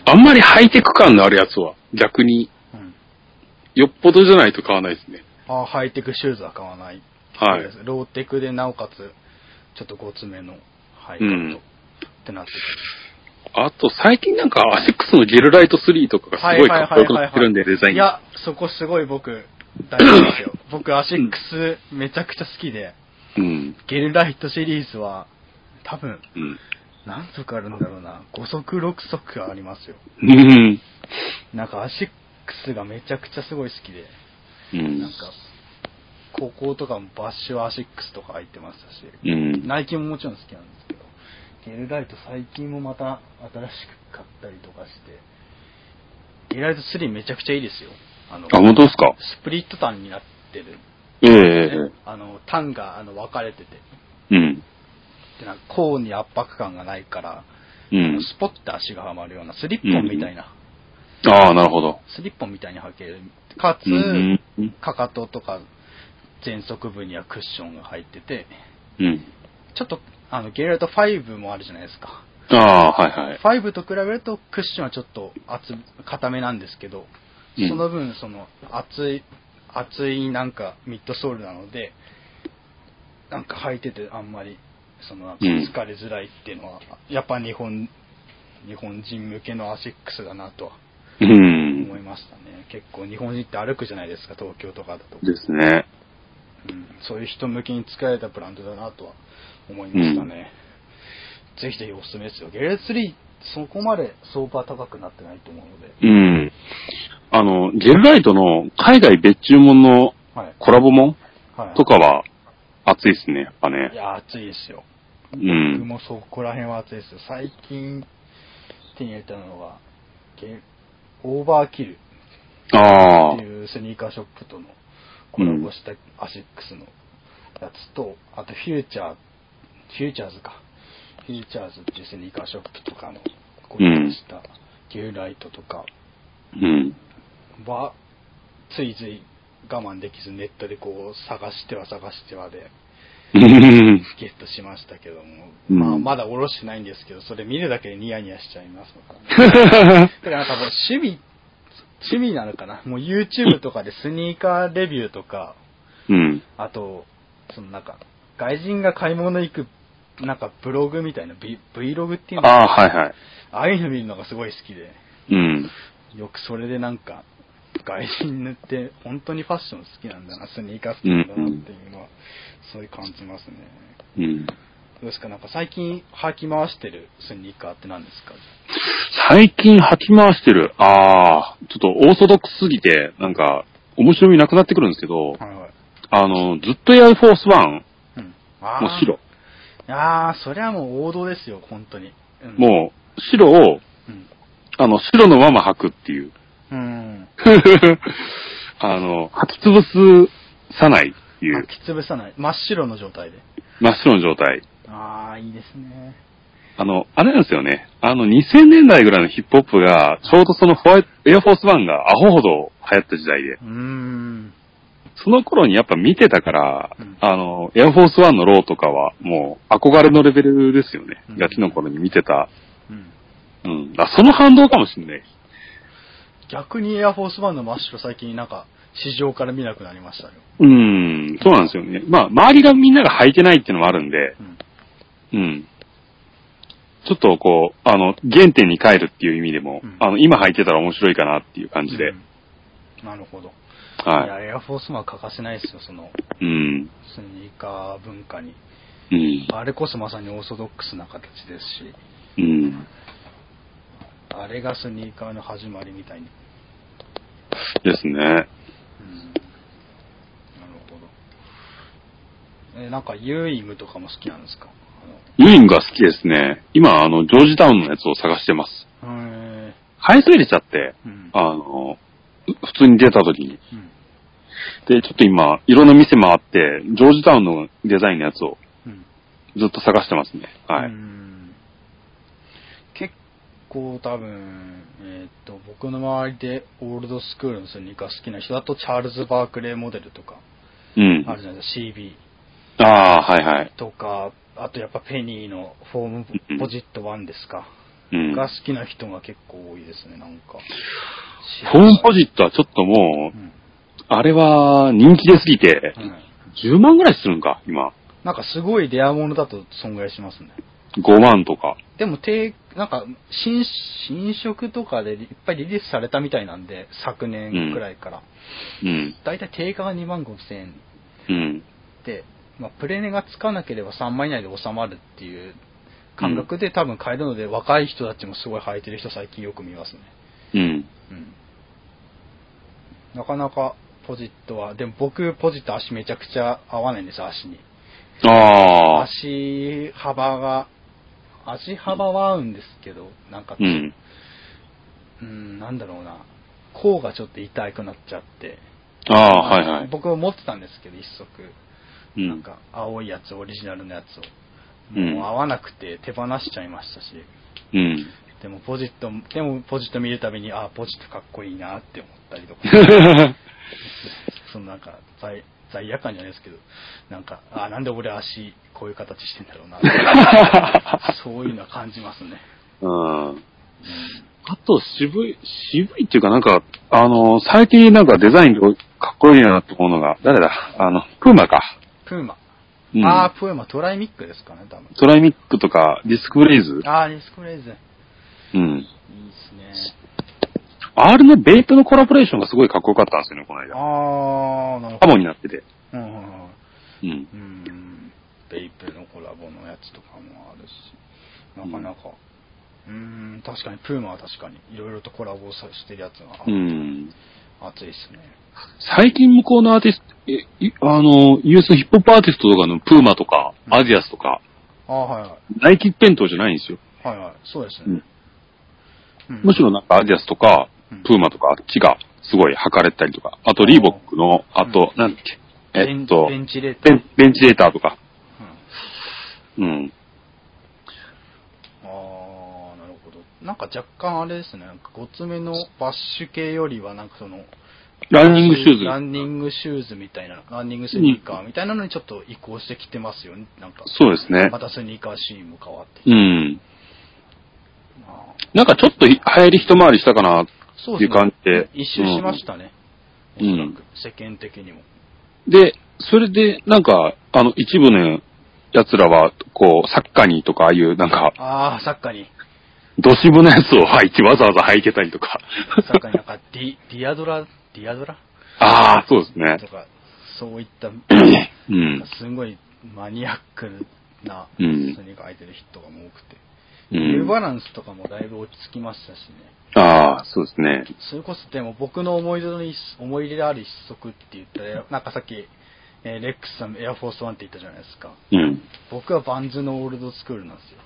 あんまりハイテク感のあるやつは逆にうん。よっぽどじゃないと買わないですね。あハイテクシューズは買わない。はい。ローテクでなおかつ、ちょっとごつめのハイカットってなってて。あと最近なんかアシックスのゲルライト3とかがすごいかっこよくなってるんで、デザイン。いや、そこすごい僕、大事ですよ。*laughs* 僕、アシックスめちゃくちゃ好きで、うん。ゲルライトシリーズは、多分、うん。何足あるんだろうな。5足、6足ありますよ。うん。なんかアシックスがめちゃくちゃすごい好きで、うんなんか、高校とかもバッシュアシックスとか入ってましたし、うん。ナイキももちろん好きなんですゲルライト最近もまた新しく買ったりとかして、ゲルライト3めちゃくちゃいいですよ。あの、あ、本当ですか？スプリットタンになってるええあの、端があの分かれてて、うん。でなんか甲に圧迫感がないから、うん。スポッて足がはまるようなスリッポンみたいな、ああ、なるほど。スリッポンみたいに履ける。かつ、うん。うんかかととか前足部にはクッションが入ってて、うん。ちょっと、あの、ゲレート5もあるじゃないですか。ああ、はいはい。5と比べるとクッションはちょっと厚、硬めなんですけど、うんその分、その、厚い、厚いなんかミッドソールなので、なんか履いててあんまり、その、疲れづらいっていうのは、やっぱ日本、日本人向けのアシックスだなとはうん。思いましたね。結構日本人って歩くじゃないですか、東京とかだと。ですね。うん、そういう人向けに作られたブランドだなとは思いましたね。ぜひぜひおすすめですよ。ゲレート3、そこまで相場高くなってないと思うので。うん。あの、ゲルライトの海外別注文のはい。コラボも。とかは熱いですね、やっぱねい。や、暑いですよ。うん。僕もそこら辺は熱いですよ。最近手に入れたのは、オーバーキルああって。いうスニーカーショップとのコラボしたアシックスのやつと、あとフューチャー、フューチャーズか。フューチャーズっていうスニーカーショップとかのコラボしたゲルライトとかうん。は、ついつい我慢できずネットでこう探しては探してはでうん。ゲットしましたけども、うんまあまだおろしてないんですけど、それ見るだけでニヤニヤしちゃいますからね。だからなんかもう趣味、趣味なのかな？もう YouTube とかでスニーカーレビューとか、うん。あと、そのなんか、外人が買い物行く、なんかブログみたいな、V- Vlog っていうのああ、はいはい。ああいうの見るのがすごい好きで、うん。よくそれでなんか、外人って本当にファッション好きなんだな、スニーカー好きなんだなっていうのは、そういう感じますね。うん。どうですか？なんか最近履き回してるスニーカーって何ですか？最近履き回してる。ああ、ちょっとオーソドックスすぎて、なんか、面白みなくなってくるんですけど、はいはい。あの、ずっとエアフォースワン、うん。もう白。。いやー、それはもう王道ですよ、本当に。うん、もう、白を、うん。あの、白のまま履くっていう。うん。*laughs* あの、履き潰さないっていう履、き潰さない。真っ白の状態で。真っ白の状態。あー、いいですね。あの、あれなんですよね。あの、2000年代ぐらいのヒップホップが、ちょうどそのホワイト、エアフォースワンがアホほど流行った時代で、うーん。その頃にやっぱ見てたから、うんあの、エアフォースワンのローとかは、もう憧れのレベルですよね。うんガキの頃に見てた。うん。うん。だその反動かもしんない。逆にエアフォースワンの真っ白最近なんか市場から見なくなりましたよ。うん、そうなんですよね。まあ、周りがみんなが履いてないっていうのもあるんで、うん。うん。ちょっとこう、あの、原点に帰るっていう意味でも、うんあの、今履いてたら面白いかなっていう感じで。うんなるほど。いはや、エアフォースワンは欠かせないですよ、その、い。うん。スニーカー文化に。うん。あれこそまさにオーソドックスな形ですし、うん。あれがスニーカーの始まりみたいに。ですね。うん。なるほど。え、なんかユーイムとかも好きなんですか？ユーイングが好きですね。今、あの、ジョージタウンのやつを探してます。へ買いすぎれちゃって、ーうん。あの、普通に出た時に。うん。で、ちょっと今、いろんな店回って、ジョージタウンのデザインのやつをうん。ずっと探してますね。はうい。ん結構多分、えーっと、僕の周りでオールドスクールのスニーカー好きな人だと、チャールズ・バークレーモデルとか、うん。あるじゃないですか、CB ああ、はいはい。とか、あとやっぱペニーのフォームうんポジット1ですか、うん。が好きな人が結構多いですね、なんか。フォームポジットはちょっともうう、ん。あれは人気出すぎて、うん10万ぐらいするんか、今。なんかすごいレアものだと損害しますね。5万とか。でも、低、なんか、新、新色とかでいっぱいリリースされたみたいなんで、昨年くらいから。うん。だいたい定価が2万5千円うん。で、まあ、プレネがつかなければ3万以内で収まるっていう感覚で多分買えるので、若い人たちもすごい履いてる人最近よく見ますね。うん。うん。なかなかポジットは、でも僕ポジット足めちゃくちゃ合わないんですよ、足に。ああ。足幅が、足幅は合うんですけど、なんか、うん。うん、なんだろうな。甲がちょっと痛くなっちゃって、ああ、はいはい。僕も持ってたんですけど、一足。うん。なんか、青いやつ、オリジナルのやつを。うんもう合わなくて手放しちゃいましたし。うん。でもポジット、でもポジット見るたびに、あ、ポジットかっこいいなって思ったりとか。*laughs* そのなんか罪、罪悪感じゃないですけど、なんか、あ、なんで俺足、こういう形してんだろうな。*laughs* そういうのは感じますね。うん。あと、渋い、渋いっていうかなんか、あの、最近なんかデザインがかっこいいなって思うのが、誰だ？あの、プーマか。プーマ。うんあー、プーマ、トライノミックですかね、多分。トライノミックとか、ディスクブレイズ？あー、ディスクブレイズ。いいうん。ですね。あれのベイプのコラボレーションがすごいかっこよかったんですよね、この間。あー、なるほど。カモになってて。うんうんうん。うん。うん。ベイプのコラボのやつとかもあるし、なかなか。うん、確かに、プーマは確かに、いろいろとコラボさしてるやつが、うん。熱いですね。最近向こうのアーティスト、え、いあの、US ヒップホップアーティストとかのプーマとか、うんアジアスとか、あー、はいはい。ナイキ一辺倒じゃないんですよ。はいはい。そうですねうん。うんむしろなんかアジアスとかうん、プーマとか、あっちがすごい測れたりとか、あとリーボックの、あと、なんだっけ、えっと、ベンチレーター。ベンチレーターとか、うんうん。ああ、なるほど。なんか若干あれですね、なんかごつめのバッシュ系よりは、なんかその、ランニングシューズ。ランニングシューズみたいな、ランニングスニーカーみたいなのにちょっと移行してきてますよね。なんか、そうですねま。たスニーカーシーンも変わって。うん。まあなんかちょっと流行り一回りしたかな。そういう感じで一周しましたね。うんおそらく、世間的にも。で、それで、なんか、あの、一部の奴らは、こう、サッカーにとか、ああいう、なんか、ああ、サッカーに。ドシブのやつを履いてわざわざ履いてたりとか。サッカーになんかディ、ディアドラ、ディアドラ？ああ、そうですねと。か、そういった、うん。すごいマニアックなスうんニーカー履いてる人が多くて。うニューん。バランスとかもだいぶ落ち着きましたしね。ああ、そうですね。それこそでも僕の思い出の一思い入れである一足って言ったら、なんかさっき、えーレックスさんエアフォースワンって言ったじゃないですか。うん。僕はバンズのオールドスクールなんですよ。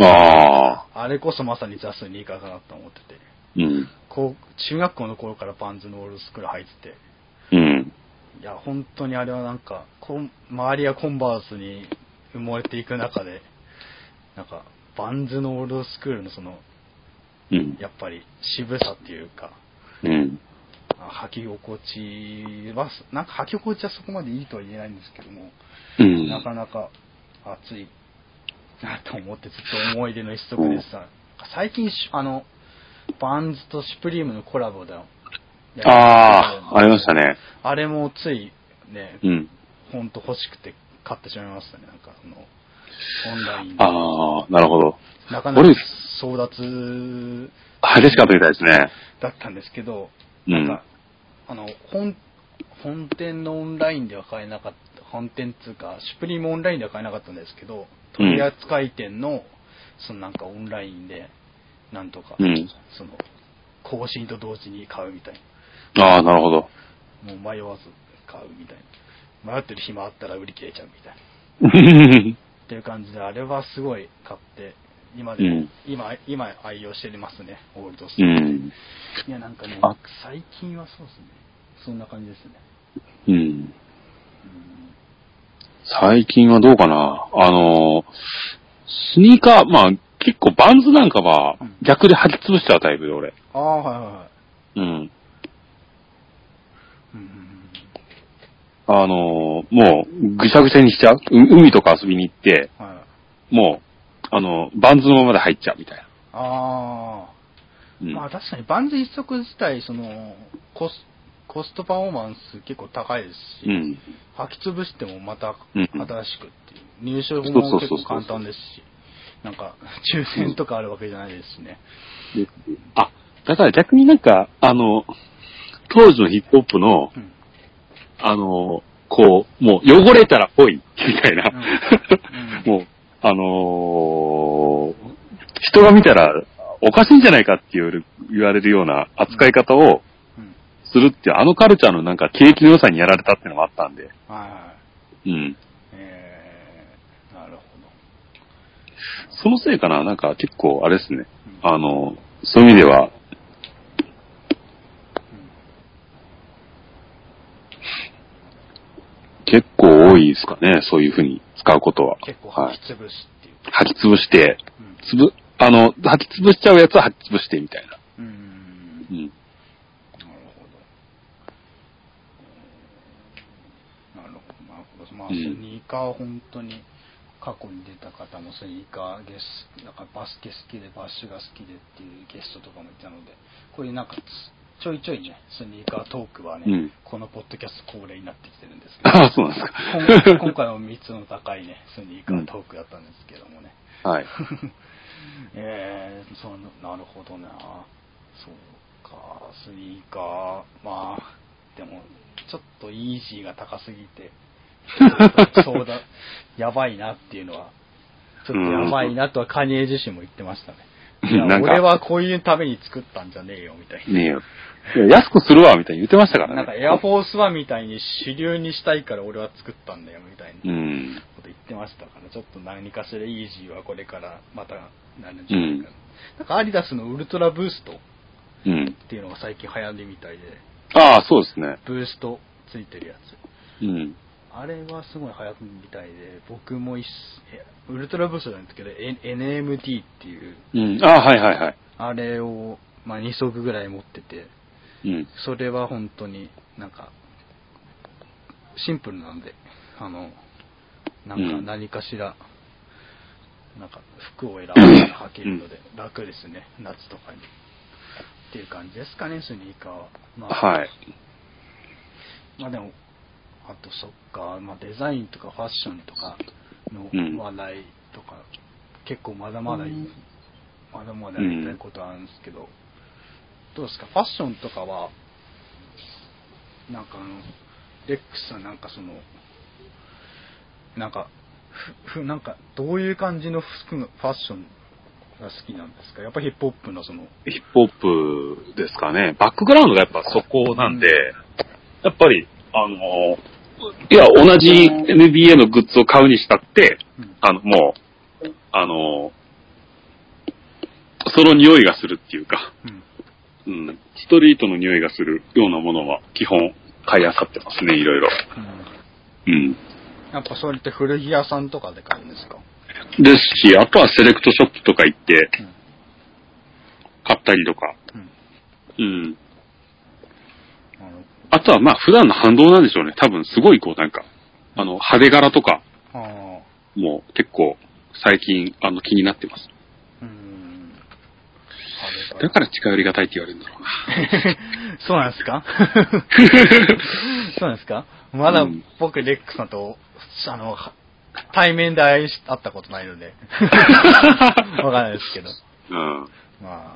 ああ、あれこそまさにザ・スニーカーかなと思ってて。うん。こう、中学校の頃からバンズのオールドスクール履いてて。うん。いや、本当にあれはなんか、こん周りがコンバースに埋もれていく中で、なんか、バンズのオールドスクールのその、うん。やっぱり渋さっていうか、うん。あ履き心地は、なんか履き心地はそこまでいいとは言えないんですけども、うん。なかなか熱いなと思ってずっと思い出の一足でさ、最近し、あの、バンズとシュプリームのコラボだよ。ああ、ありましたね。あれもついね、うん。ほんと欲しくて買ってしまいましたね。なんかあの、オンラインで。ああ、なるほど。なかなか俺争奪激しかったみたいですね。だったんですけど、うんなんか、。あの、本、本店のオンラインでは買えなかった、本店っていうか、シュプリームオンラインでは買えなかったんですけど、取り扱い店の、そのなんかオンラインで、なんとか、うん。その、更新と同時に買うみたいああ、なるほど。な。もう迷わず買うみたいな。迷ってる暇あったら売り切れちゃうみたいな。*laughs* っていう感じで、あれはすごい買って、今でも、うん今、今愛用してますね、オールドスう。ん。いや、なんかねあ、最近はそうですね。そんな感じですね。うん。うん最近はどうかなあの、スニーカー、まあ結構バンズなんかはうん逆で履き潰しちゃうタイプで俺。ああ、はいはいはい。うんあの、もうぐしゃぐしゃにしちゃう？う海とか遊びに行って、うんはい。もう、あの、バンズのままで入っちゃうみたいな。ああ、うん。まあ確かにバンズ一足自体、その、コス、コストパフォーマンス結構高いですし、うん。履き潰してもまたうん新しくっていう。入手そうも結構簡単ですし、なんか、抽選とかあるわけじゃないですしね。であ、だから逆になんか、あの、当時のヒップホップの、うん。あの、こう、もう汚れたらぽい、みたいな。うんもう、あのー人が見たらおかしいんじゃないかって言われるような扱い方をうん。するっていう、あのカルチャーのなんか景気の良さにやられたっていうのがあったんで。はいはい。うん。えー、なるほど。そのせいかな、なんか結構あれですね。うんあの、そういう意味では、結構多いですかね、そういうふうに使うことは。結構はい履き。潰しっていう。履き潰して、うんつぶ、あの、履き潰しちゃうやつは履き潰してみたいな。うーん。うん。なるほど。なるほど、なるほど。まあ、スうんニーカーは本当に、過去に出た方もスニーカーゲス、なんかバスケ好きで、バッシュが好きでっていうゲストとかもいたので、こういうなんかつ、ちょいちょいね、スニーカートークはね、うんこのポッドキャスト恒例になってきてるんですけど、ああ、そうなんです今か。今回は3つの高いね、スニーカートークだったんですけどもね。はい。*laughs* えー、そうなるほどな。そうか、スニーカー、まあ、でも、ちょっとイージーが高すぎて、そうだ、やばいなっていうのは、ちょっとやばいなとはカニエ自身も言ってましたね。いやなんか俺はこういうために作ったんじゃねえよ、みたいな。ねえよ。いや安くするわ、みたいに言ってましたからね。なんかエアフォースワンみたいに主流にしたいから俺は作ったんだよ、みたいな。うん。こと言ってましたから、ちょっと何かしらイージーはこれからまたなるんじゃないかな。なんかアディダスのウルトラブーストっうん。ていうのが最近流行りみたいで、ああ、そうですね。ブーストついてるやつ。うん。あれはすごい流行るみたいで、僕も一えウルトラブーストなんですけど、N- NMD っていう、うん。ああ、はいはいはい。あれを、まあ、2足ぐらい持ってて、うん。それは本当になんか、シンプルなんで、あの、なんかうん何かしら、なんか服を選んで *laughs* 履けるので楽ですね、夏とかに。っていう感じですかね、スニーカーは。まあ、はい。まあでも、あとそっか、まあデザインとかファッションとかうん。の話題とか、結構まだまだいい、まだまだやりたいことあるんですけど、どうですか、ファッションとかは、なんかあの、レックスさんなんかその、なんか、ふ、ふ、なんか、どういう感じの服の、ファッションが好きなんですか？やっぱヒップホップのその、ヒップホップですかね。バックグラウンドがやっぱそこなんで、やっぱり、あの、いや、同じ NBA のグッズを買うにしたって、うんあの、もう、あの、その匂いがするっていうか、うん、うん、ストリートの匂いがするようなものは基本買い漁ってますね、いろいろ。うんうん。やっぱそれって古着屋さんとかで買うんですか？ですし、あとはセレクトショップとか行ってうん。買ったりとか、うん。うん。あとはまあ普段の反動なんでしょうね。多分すごいこうなんか、あの派手柄とかああ、も結構最近あの気になってます。うん。だから近寄りがたいって言われるんだろうな。*laughs* そうなんですか？*laughs* そうなんですか？まだうん僕、レックさんと、あの、は対面で会い会ったことないので、*laughs* わかんないですけど。うん。まあ、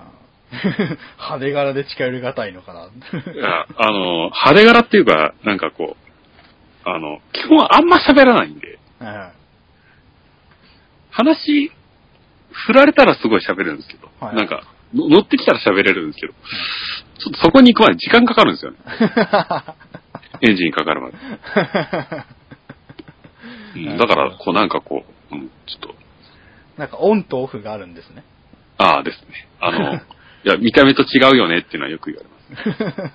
*laughs* 派手柄で近寄りがたいのかな。いや、あの、派手柄っていうか、なんかこう、あの、基本あんま喋らないんで、は話、振られたらすごい喋るんですけど、はいなんか、の乗ってきたら喋れるんですけど、ちょっとそこに行くまで時間かかるんですよね。*laughs* エンジンかかるまで。うん、だから、こうなんかこう、うん、ちょっと、なんかオンとオフがあるんですね。ああですね。あの、*laughs* いや、見た目と違うよねっていうのはよく言われます。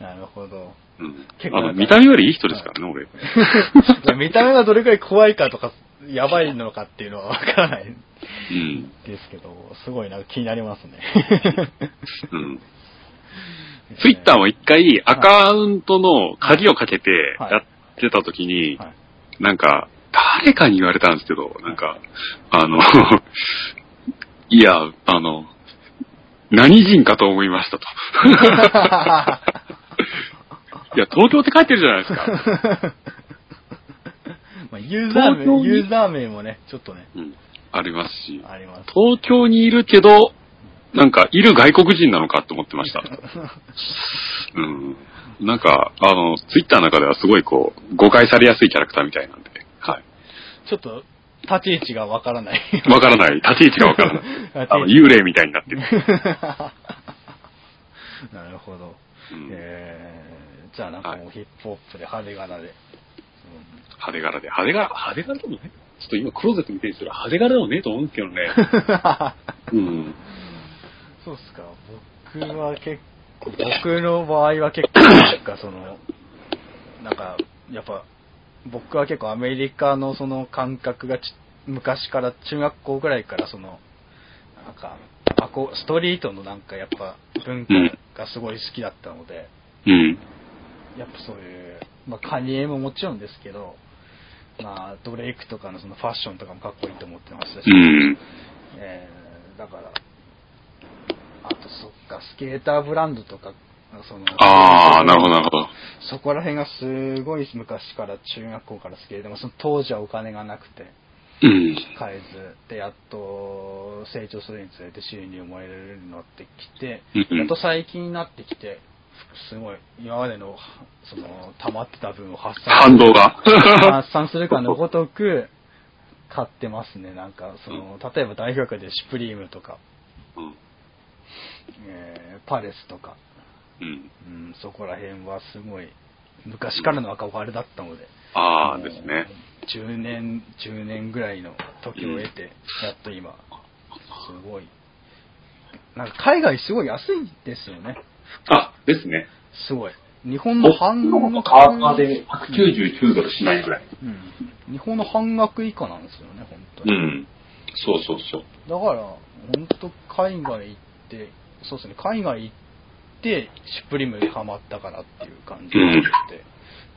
*laughs* なるほど。うん結。構あの、見た目よりいい人ですからね、俺。*laughs* 見た目がどれくらい怖いかとか、やばいのかっていうのはわからないうん。ですけど、すごいなんか気になりますね。うん。ツイッターも一回アカウントの鍵をかけてはいやってた時に、はいなんか、誰かに言われたんですけど、なんか、あの、*laughs* いや、あの、何人かと思いましたと。*laughs* いや、東京って書いてるじゃないですか。*laughs* まあ、ユーザー名、ユーザー名もね、ちょっとね、うん。ありますし、あります。東京にいるけど、なんか、いる外国人なのかって思ってました。*laughs* うん。なんか、あの、ツイッターの中ではすごいこう、誤解されやすいキャラクターみたいなんで、はい。ちょっと、立ち位置がわからない。わからない。立ち位置がわからない。*laughs* あの、幽霊みたいになってる。*laughs* なるほど。うんえー、じゃあなんかもうヒップホップで派手柄で。派手柄で。派手柄、派手柄でもね。ちょっと今クローゼット見てるんですけど、派手柄でもねえと思うんですけどね。*laughs* うん。そうっすか。僕は結構、僕の場合は結構、なんかその、なんか、やっぱ、僕は結構アメリカのその感覚がち昔から、中学校ぐらいからその、なんか、あこうストリートのなんかやっぱ文化がすごい好きだったので、うん。やっぱそういう、まあカニエももちろんですけど、まあドレイクとかのそのファッションとかもかっこいいと思ってましたし、うん。えーだから、あとそっか、スケーターブランドとか、その、ああ、なるほど、なるほど。そこら辺がすごい昔から中学校から好きで、でもその当時はお金がなくて、うん。買えず、で、やっと成長するにつれて収入も得られるようになってきて、うんやっと最近になってきて、すごい、今までの、その、溜まってた分を発散反動が。発散するかのごとく、買ってますね。なんか、その、例えば代表格でシュプリームとか、うん。えーパレスとか、うん。うん、そこら辺はすごい、昔からの憧れだったので、ああ、ですね。10年、10年ぐらいの時を得て、やっと今、すごい。なんか海外すごい安いですよね。あ、ですね。すごい。日本の半額。カーパーで199ドルしないぐらい。うん。日本の半額以下なんですよね、本当に。うん。そうそうそう。だから、本当海外行って、そうですね、海外行って、シュプリームにハマったからっていう感じがあって、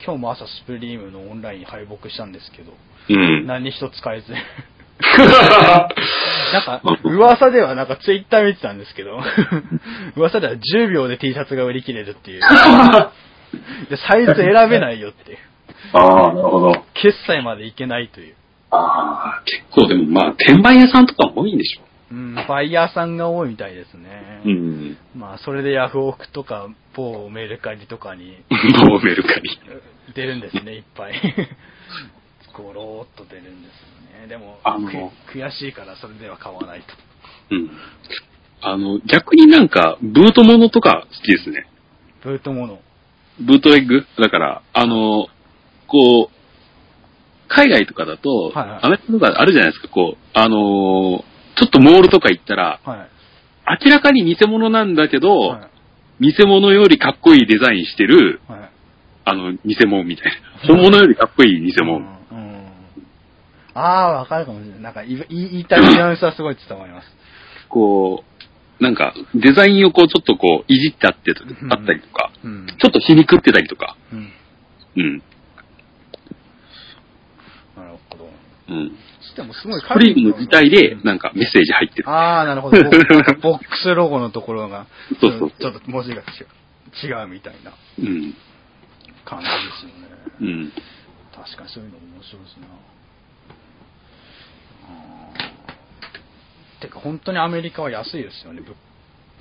今日も朝スプリームのオンラインに敗北したんですけど、うん。何一つ買えず。*laughs* なんか、噂ではなんかツイッター見てたんですけど、*laughs* 噂では10秒で T シャツが売り切れるっていう。*laughs* でサイズ選べないよっていう。ああ、なるほど。決済までいけないという。ああ、結構でもまあ、転売屋さんとかも多いんでしょ。うん、バイヤーさんが多いみたいですね。うん。まあ、それでヤフオクとか、某メルカリとかにもうメルカリ。出るんですね、いっぱい。ゴローっと出るんですよね。でも、悔しいからそれでは買わないと。うん。あの、逆になんか、ブートものとか好きですね。ブートもの。ブートレッグ？だから、あの、こう、海外とかだと、はいはいアメリカとかあるじゃないですか、こう、あのーちょっとモールとか行ったら、はい。明らかに偽物なんだけど、はい。偽物よりかっこいいデザインしてる、はい。あの、偽物みたいな。本物よりかっこいい偽物。うん。うんああ、わかるかもしれない。なんか、いい言いたいニュアンスはすごい伝わります。こう、なんか、デザインをこう、ちょっとこう、いじってあって、んあったりとか、うん。ちょっと皮肉ってたりとか、うん。うん。なるほど。うん。でもすごいスプリームの自体で、うんなんかメッセージ入ってる。ああ、なるほど。*laughs* ボックスロゴのところが、そうそうちょっと文字が違う、違うみたいなうん。感じですよね。うん。確かにそういうの面白いですてか本当にアメリカは安いですよね。ぶ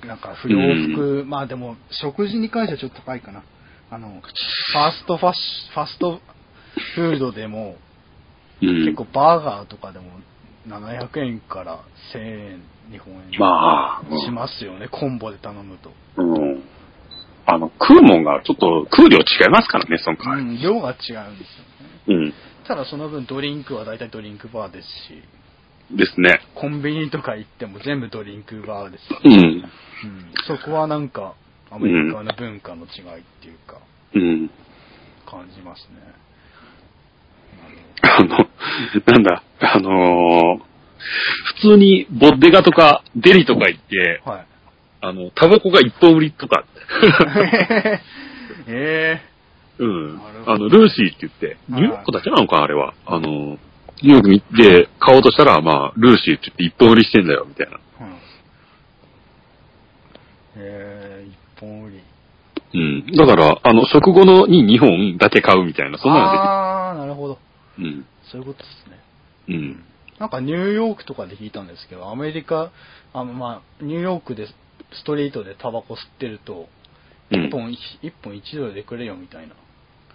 なんか不良服、まあでも食事に関してはちょっと高いかな。あの、ファーストファッシファストフードでも、うん。結構バーガーとかでも700円から1000円、日本円まあ、しますよね、コンボで頼むと。うん。あの、食うもんがちょっと食う量違いますからね、その代わり。うん、量が違うんですよね。うん。ただその分ドリンクは大体ドリンクバーですし、ですね。コンビニとか行っても全部ドリンクバーです。うん。うん、そこはなんか、アメリカの文化の違いっていうか、うん。感じますね。あの、なんだ、あのー普通にボッデガとかデリとか行って、はい。あの、タバコが一本売りとか。*laughs* えうんなる。ほどあの、ルーシーって言って、はいニューヨークだけなのか、あれは。あの、ニューヨークに行って買おうとしたら、まあ、ルーシーって言って一本売りしてんだよ、みたいな。ー、うん。えー、一本売り。うん。だから、あの、食後のに2本だけ買うみたいな、そんなのあー、なるほど。できる。そういうことですね。うん。うん。なんかニューヨークとかで聞いたんですけど、アメリカ、あまあ、ニューヨークでストリートでタバコ吸ってると、うん一本一、一本1ドルでくれよみたいな。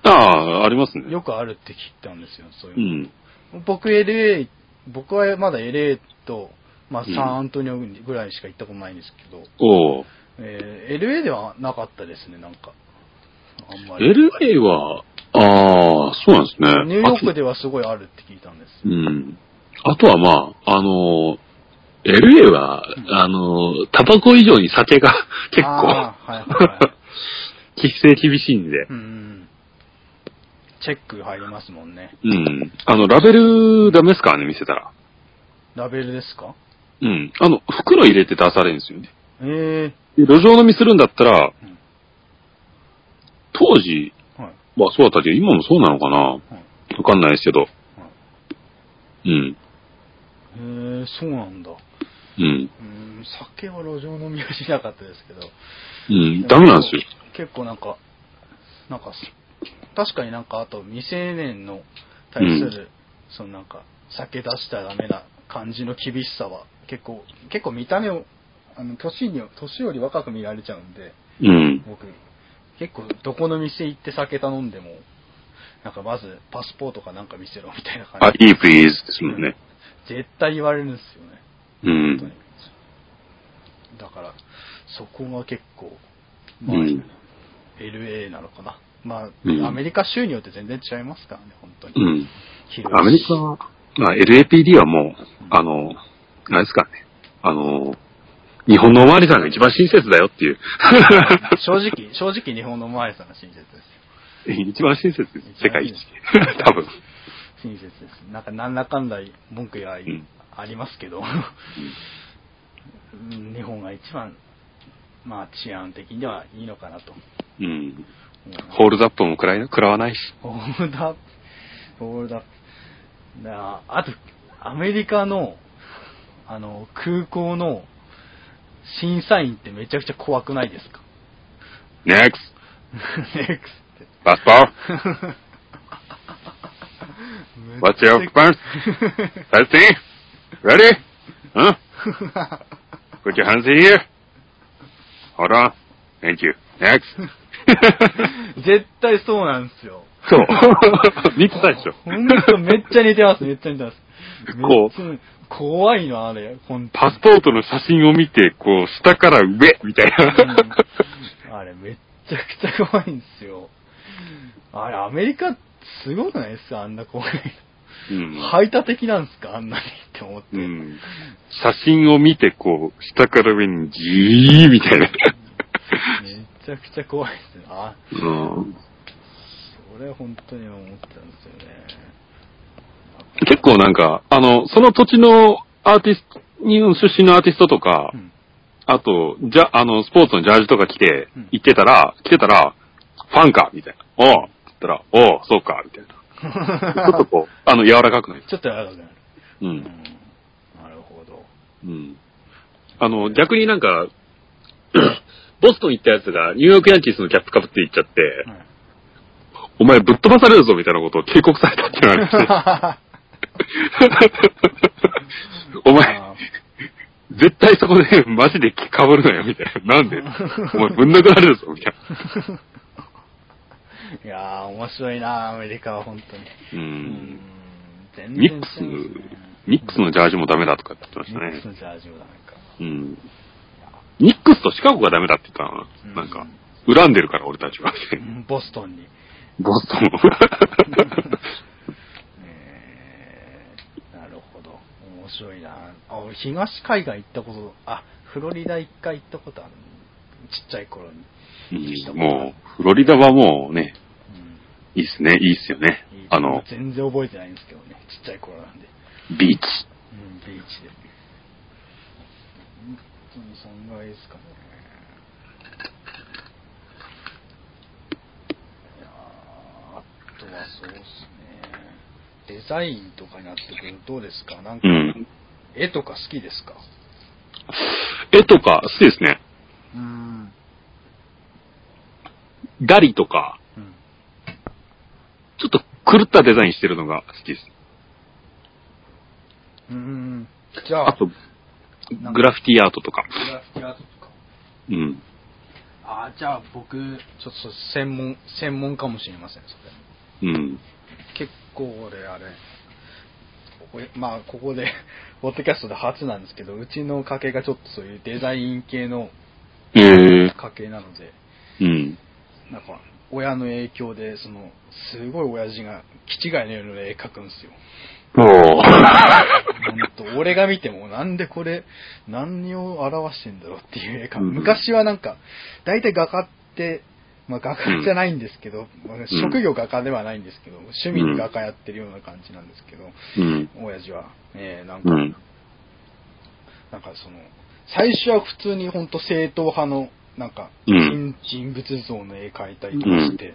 ああ、ありますね。よくあるって聞いたんですよ、そういううの。ん。僕 LA、僕はまだ LA と、まあ、うんサンアントニオぐらいしか行ったことないんですけど、おうえー LA ではなかったですね、なんか。あんまり。LA は、ああ、そうなんですね。ニューヨークではすごいあるって聞いたんです。うん。あとはまあ、あの、LA は、あの、タバコ以上に酒が *laughs* 結構、はいはいはい規制厳しいんでう、ん。チェック入りますもんね。うん。あの、ラベルダメですか？らね、見せたら。ラベルですか？うん。あの、袋入れて出されるんですよね。えで路上飲みするんだったらうん、当時えはい。はそうだったけど、今もそうなのかなわかんないですけど。うん。へえそうなんだ。うん。うん、酒は路上飲みはしなかったですけど。うん。ダメなんですよ。結構なんか、なんか、確かになんかあと未成年の対する、そのなんか、酒出したらダメな感じの厳しさは、結構、結構見た目を、あの、年に、年より若く見られちゃうんで、うん。僕、結構どこの店行って酒頼んでも、なんかまずパスポートかなんか見せろみたいな感あ、じで。いいプリーズですもんね。絶対言われるんですよね。うん。だから、そこが結構、まあ、うん LA なのかな。まあ、うんアメリカ州によって全然違いますからね、本当に。うん。アメリカは、まあ、LAPD はもう、あの、あれですかね。あの、日本のおまわりさんが一番親切だよっていう。*laughs* 正直、正直日本のおまわりさんが親切ですよ。一番親切です。世界一一。*laughs* 多分。親切です。なんか、なんだかんだ文句がんありますけど、うん日本が一番、まあ、治安的にはいいのかなと。うん。ホールドアップも食らい食らわないし。ホールドアップ、ホールドアップ。だあと、アメリカの、あの、空港の審査員ってめちゃくちゃ怖くないですか NEXT! ネクパスポー What's your occupants? Testing? Ready? Huh? Put your hands in here. Hold on. Thank you. Next. 絶対そうなんですよ。そう。似てたでしょ。ほんとめっちゃ似てます、めっちゃ似てます。こう怖いの、あれ、パスポートの写真を見て、こう、下から上みたいな。あれ、めっちゃくちゃ怖いんですよ。あれ、アメリカ、すごくないですか？あんな怖いうんの。排他的なんですか？あんなにって思って。うん写真を見て、こう、下から上にじーみたいな。めちゃくちゃ怖いですね。あ、うんそれ本当に思ったんですよね。結構なんか、あの、その土地のアーティスト、日本出身のアーティストとか、うんあと、じゃ、あの、スポーツのジャージとか着てうん、行ってたら、着てたら、ファンかみたいな。おうって言ったら、おうそうかみたいな。*laughs* ちょっとこう、あの、柔らかくないちょっとやだね。う。うんん。なるほど。うん。あの、逆になんか、*clears throat* ボストン行ったやつがニューヨークヤンキースのキャップかぶって行っちゃって、はいお前ぶっ飛ばされるぞみたいなことを警告されたって言われて。*laughs* *laughs* お前、あ絶対そこでマジで被るなよ、みたいな。なんで？お前ぶん殴られるぞ、みたいな。ー *laughs* いやー、面白いな、アメリカは本当に。う。うん全ミックスミックスのジャージもダメだとかって言ってミましたね。ックスのジャージもダメか。うん。ニックスとシカゴがダメだって言ったのうんなんか、恨んでるから俺たちは。うんボストンに。ボストン *laughs* を。えーなるほど。面白いな。あ、俺東海岸行ったこと、あ、フロリダ一回行ったことある。ちっちゃい頃に。うんもう、フロリダはもうね、うんいいっすね、いいっすよね。あの、全然覚えてないんですけどね。ちっちゃい頃なんで。ビーチ。うん、ビーチで。本当にそんぐらいですかね。いやーあとはそうですね。デザインとかになってくるとどうですか？なんか、うん。絵とか好きですか？絵とか好きですね。うん。ガリとか、うん。ちょっと狂ったデザインしてるのが好きです。うん。じゃあ、あと、グラフィティアートとか。グラフィティアートとか。うん。あーじゃあ僕、ちょっと専門、専門かもしれません、それ。うん。結構俺あれ。まあここで *laughs* ポッドキャストで初なんですけどうちの家系がちょっとそういうデザイン系のええ家系なのでうん。なんか親の影響でそのすごい親父が気違いのような絵描くんですよ。おー。本当俺が見てもなんでこれ何を表してんだろうっていう絵描く、うん。昔はなんか大体画家ってまあ画家じゃないんですけど、まあ職業画家ではないんですけど、趣味で画家やってるような感じなんですけど、うん。親父は。えー、なんか、うん。なんかその、最初は普通に本当正統派の、なんか、うん人物像の絵描いたりとかして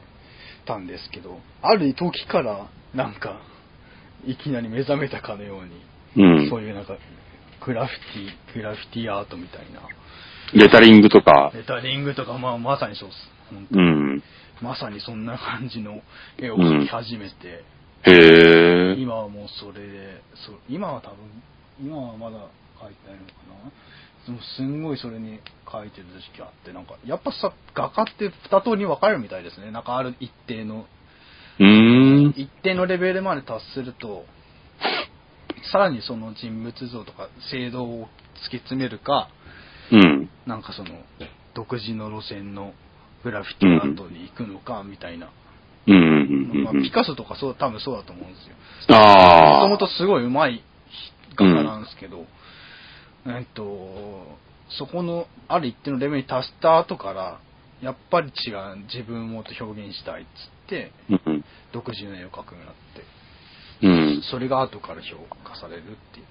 たんですけど、ある時から、なんか、いきなり目覚めたかのように、うんそういうなんか、グラフィティ、グラフィティアートみたいな、レタリングとか。レタリングとか、まあまさにそうです。本当うん。まさにそんな感じの絵を描き始めて、へえ。今はもうそれで、そう今は多分、今はまだ描いてないのかな。でもすんごいそれに描いてる時期があって、なんか、やっぱさ、画家って二通りに分かれるみたいですね。なんかある一定の、うーん。一定のレベルまで達すると、さらにその人物像とか制度を突き詰めるか、うん。なんかその、独自の路線のグラフィティアートに行くのか、みたいな。うんうんうんまあ、うん。ピカソとかそう、多分そうだと思うんですよ。ああ。もともとすごい上手い画家なんですけど、えっと、そこのある一定のレベルに達した後から、やっぱり違う、自分をもっと表現したいっつって、うん。独自の絵を描くようになって、うん。それが後から評価されるっていう。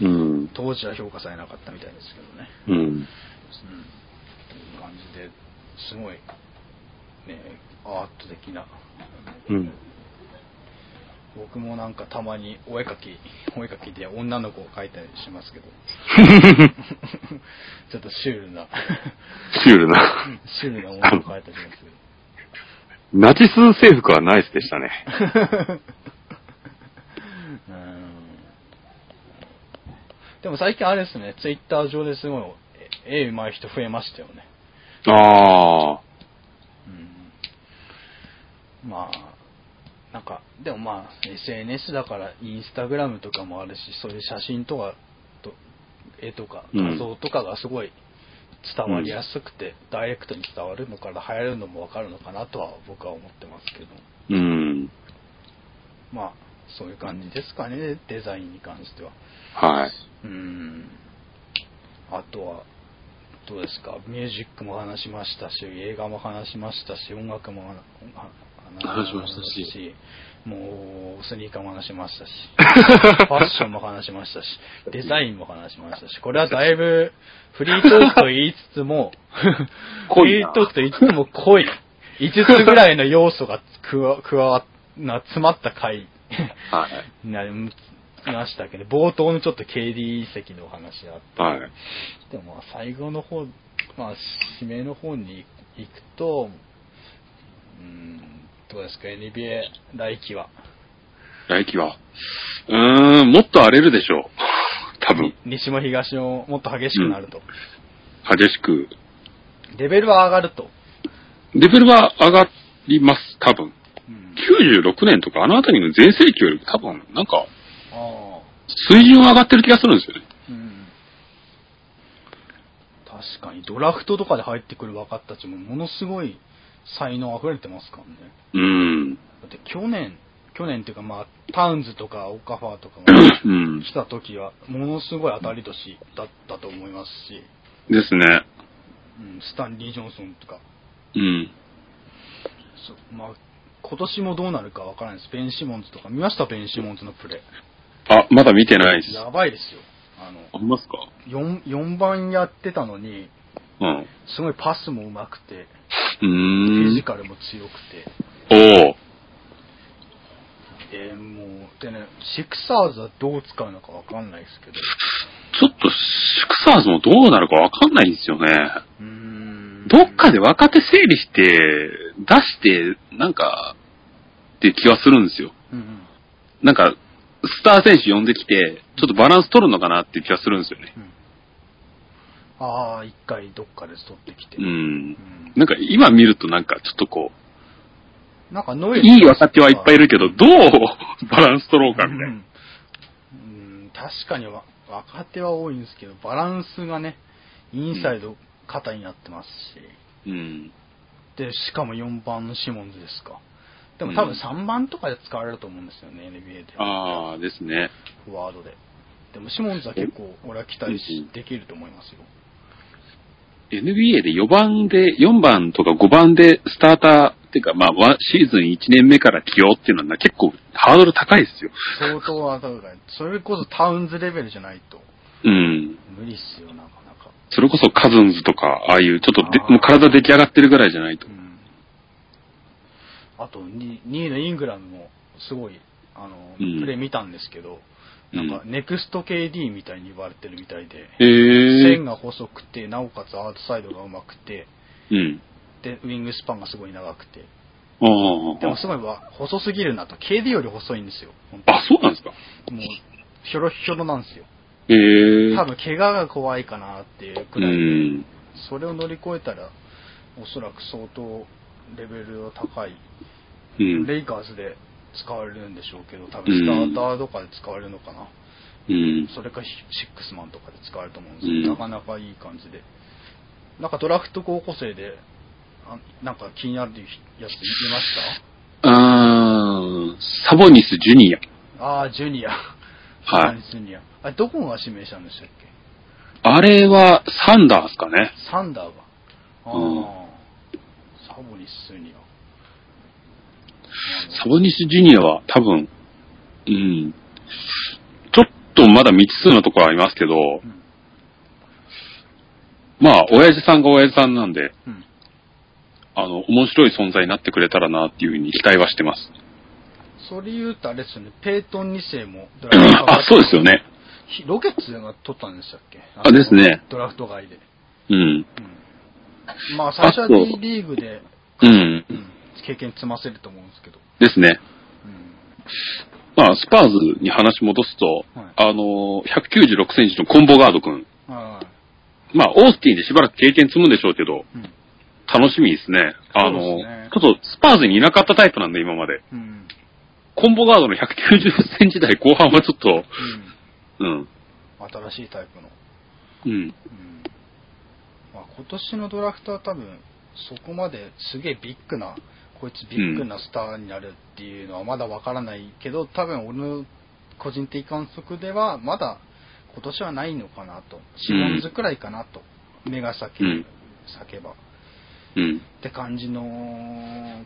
うん。当時は評価されなかったみたいですけどね。うん。うん。という感じで、すごい、ね、アート的な。うん。僕もなんかたまにお絵描き、お絵描きで女の子を描いたりしますけど、*laughs* ちょっとシュールな、シュールな。シュールな女の子を描いたりしますけど。ナチス制服はナイスでしたね。*laughs* うんでも最近あれですね、ツイッター上ですごい絵上手い人増えましたよね。ああ。うんまあ、なんか、でもまあ、SNS だから、インスタグラムとかもあるし、そういう写真とかと、絵とかうん画像とかがすごい伝わりやすくて、ダイレクトに伝わるのから流行るのもわかるのかなとは僕は思ってますけど、うん。まあ、そういう感じですかね、デザインに関しては。はい。うん。あとは、どうですか、ミュージックも話しましたし、映画も話しましたし、音楽もは話しましたしもう、スニーカーも話しましたし、*laughs* ファッションも話しましたし、デザインも話しましたし、これはだいぶ、フリートークと言いつつも、*laughs* フリートークと言いつつも濃い、5つぐらいの要素が加わ加わな詰まった回 *laughs* はい。になりましたけど、冒頭のちょっと KD 席のお話があって、はい。でもまあ最後の方、まあ、締めの方に行くと、うん、どうですか、NBA 来季は？来季は？うーん、もっと荒れるでしょう。*laughs* 多分。西も東ももっと激しくなると。激しく。レベルは上がると。レベルは上がります、多分。うん、96年とかあのあたりの全盛期より多分、なんか、水準上がってる気がするんですよね。うん。確かに、ドラフトとかで入ってくる若手たちもものすごい才能溢れてますからね。うん。だって去年、去年っていうかまあ、タウンズとかオカファーとかもうん。来た時は、ものすごい当たり年だったと思いますし、ですね。うん、スタンリー・ジョンソンとか、うん。そまあ、今年もどうなるかわからないです。ベン・シモンズとか、見ました？ベン・シモンズのプレあ、まだ見てないです。ー。やばいですよ。あの、ありますか？4, 4番やってたのに、うん。すごいパスも上手くて、うフィジーん。カルも強くて、おー。えーもう、でね、シクサーズはどう使うのかわかんないですけど、ちょっと、シクサーズもどうなるかわかんないんですよね。うーん。どっかで若手整理して、出して、なんか、って気はするんですよ。うんうん。なんか、スター選手呼んできて、ちょっとバランス取るのかなっていう気はするんですよね。ああ、一回どっかで取ってきて。うん。うんなんか今見るとなんかちょっとこなんかノう、イズいい若手はいっぱいいるけど、どうバランス取ろうかみたいな。うんうん確かにわ若手は多いんですけど、バランスがね、インサイド肩になってますし、うん。で、しかも4番のシモンズですか。でも多分うん3番とかで使われると思うんですよね、NBA で。ああ、ですね。フォワードで。でもシモンズは結構、俺は期待できると思いますよ。NBA で4番で、4番とか5番でスターターっていうか、まあ、シーズン1年目から起用っていうのは結構ハードル高いですよ。相当は高い。それこそタウンズレベルじゃないとうん。無理っすよ、なかなか。それこそカズンズとか、ああいうちょっとでもう体出来上がってるぐらいじゃないとう。ん。あと2、2位のイングラムもすごい、あの、うんプレー見たんですけど、なんか、ネクスト KD みたいに言われてるみたいで、へえ線が細くて、なおかつアウトサイドが上手くて、うん。で、ウィングスパンがすごい長くて。でもすごいわ細すぎるなと、KD より細いんですよ。あ、そうなんですか。もう、ひょろひょろなんですよ。へえ。多分、怪我が怖いかなっていうくうらいで、ん。それを乗り越えたら、おそらく相当レベルの高い、うん。レイカーズで使われるんでしょうけど、多分スターターとかで使われるのかな。うん。それかシックスマンとかで使われると思うんですけど、うんなかなかいい感じで。なんかドラフト高校生で、あなんか気になるやついましあーサボニスジュニア。たああ、ジュニア。はいジュニア。あれ、どこが指名したんでしたっけ？あれはサンダースかね。サンダーが。ああ、うんサボニス・ジュニア。サボニスジュニアは多分、うん。ちょっとまだ未知数なところありますけど、うんまあ、親父さんが親父さんなんで、うん。あの、面白い存在になってくれたらなっていうふうに期待はしてます。それ言うとあれですよね、ペイトン2世もあ、そうですよね。ひロケッツが取ったんでしたっけ？あですね。ドラフト外で。うん。うん。まあ、最初は D リーグで、うん。うん、経験積ませると思うんですけど。ですね。うん。まあ、スパーズに話戻すと、はいあの、196センチのコンボガード君。はい。まあ、オースティンでしばらく経験積むんでしょうけど、うん。楽しみですね。あの、ねちょっとスパーズにいなかったタイプなんで、今まで。うん。コンボガードの190センチ台後半はちょっと、うん。うん。新しいタイプの。うん。うん。まあ、今年のドラフトは多分、そこまですげえビッグな、こいつビッグなスターになるっていうのはまだわからないけど、多分俺の個人的観測では、まだ今年はないのかなと。シモンズくらいかなと。目が裂けうん裂けば。うん。って感じの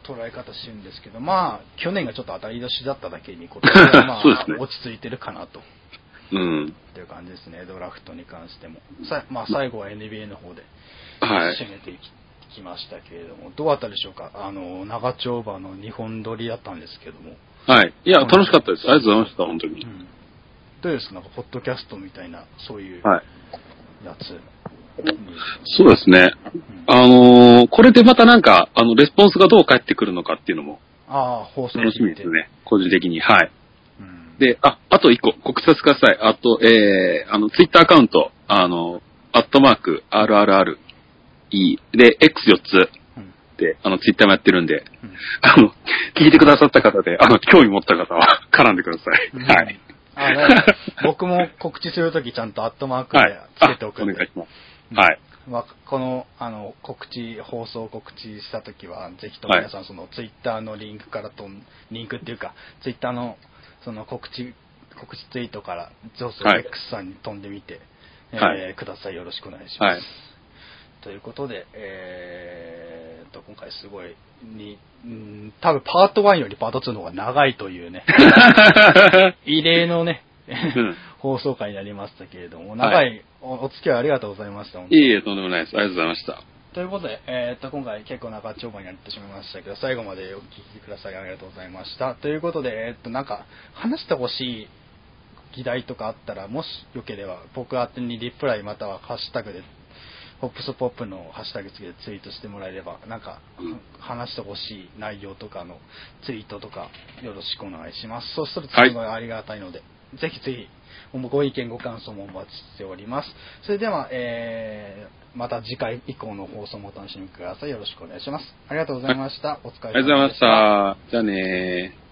捉え方してるんですけど、まあ、去年がちょっと当たり年だっただけに、今年はまあ、*laughs* そうですね落ち着いてるかなと。うん。っていう感じですね、ドラフトに関しても。さまあ、最後は NBA の方ではい。締めていききましたけれども、どうだったでしょうか？あの、長丁場の日本撮りだったんですけども。はい。いや、楽しかったです。ありがとうございました、本当に。うん。どうですか？なんか、ポッドキャストみたいな、そういうはい。やつ。そうですね。うんあのーこれでまたなんか、あの、レスポンスがどう返ってくるのかっていうのもああ、放送楽しみですね。個人的に。はい。うん。で、あ、あと一個、告知させてください。あと、えー、あの、ツイッターアカウント、あの、アットマーク、RRRE、で、X4 つうん。で、あの、ツイッターもやってるんで、うんあの、聞いてくださった方で、あの、興味持った方は絡んでください。うんはい。僕も告知するときちゃんとアットマークはいで。つけておくんで、あお願いします。はい。まあ、このあの告知、放送告知したときは、ぜひとも皆さん、そのツイッターのリンクからとん、リンクっていうか、ツイッターのその告知、告知ツイートから、ゾウはい X さんに飛んでみて、はいえーください。よろしくお願いします。はいということで、えーと、今回すごい、に、うん多分パート1よりパート2の方が長いというね、*laughs* 異例のね、ん放送回になりましたけれども、長いおお付き合いありがとうございました。いえいえ、とんでもないです。ありがとうございました。ということで、えー、と今回結構長丁場になってしまいましたけど、最後までお聞きくださいありがとうございました。ということで、えー、となんか話してほしい議題とかあったら、もしよければ僕宛てにリプライまたはハッシュタグで、ホップスポップのハッシュタグ付きでツイートしてもらえれば、なんか、うん話してほしい内容とかのツイートとかよろしくお願いします。そうするとはいすごいありがたいので、ぜひぜひご意見ご感想もお待ちしております。それでは、えー、また次回以降の放送もお楽しみください。よろしくお願いします。ありがとうございました。お疲れ様でしたありがとうございました。じゃあねー。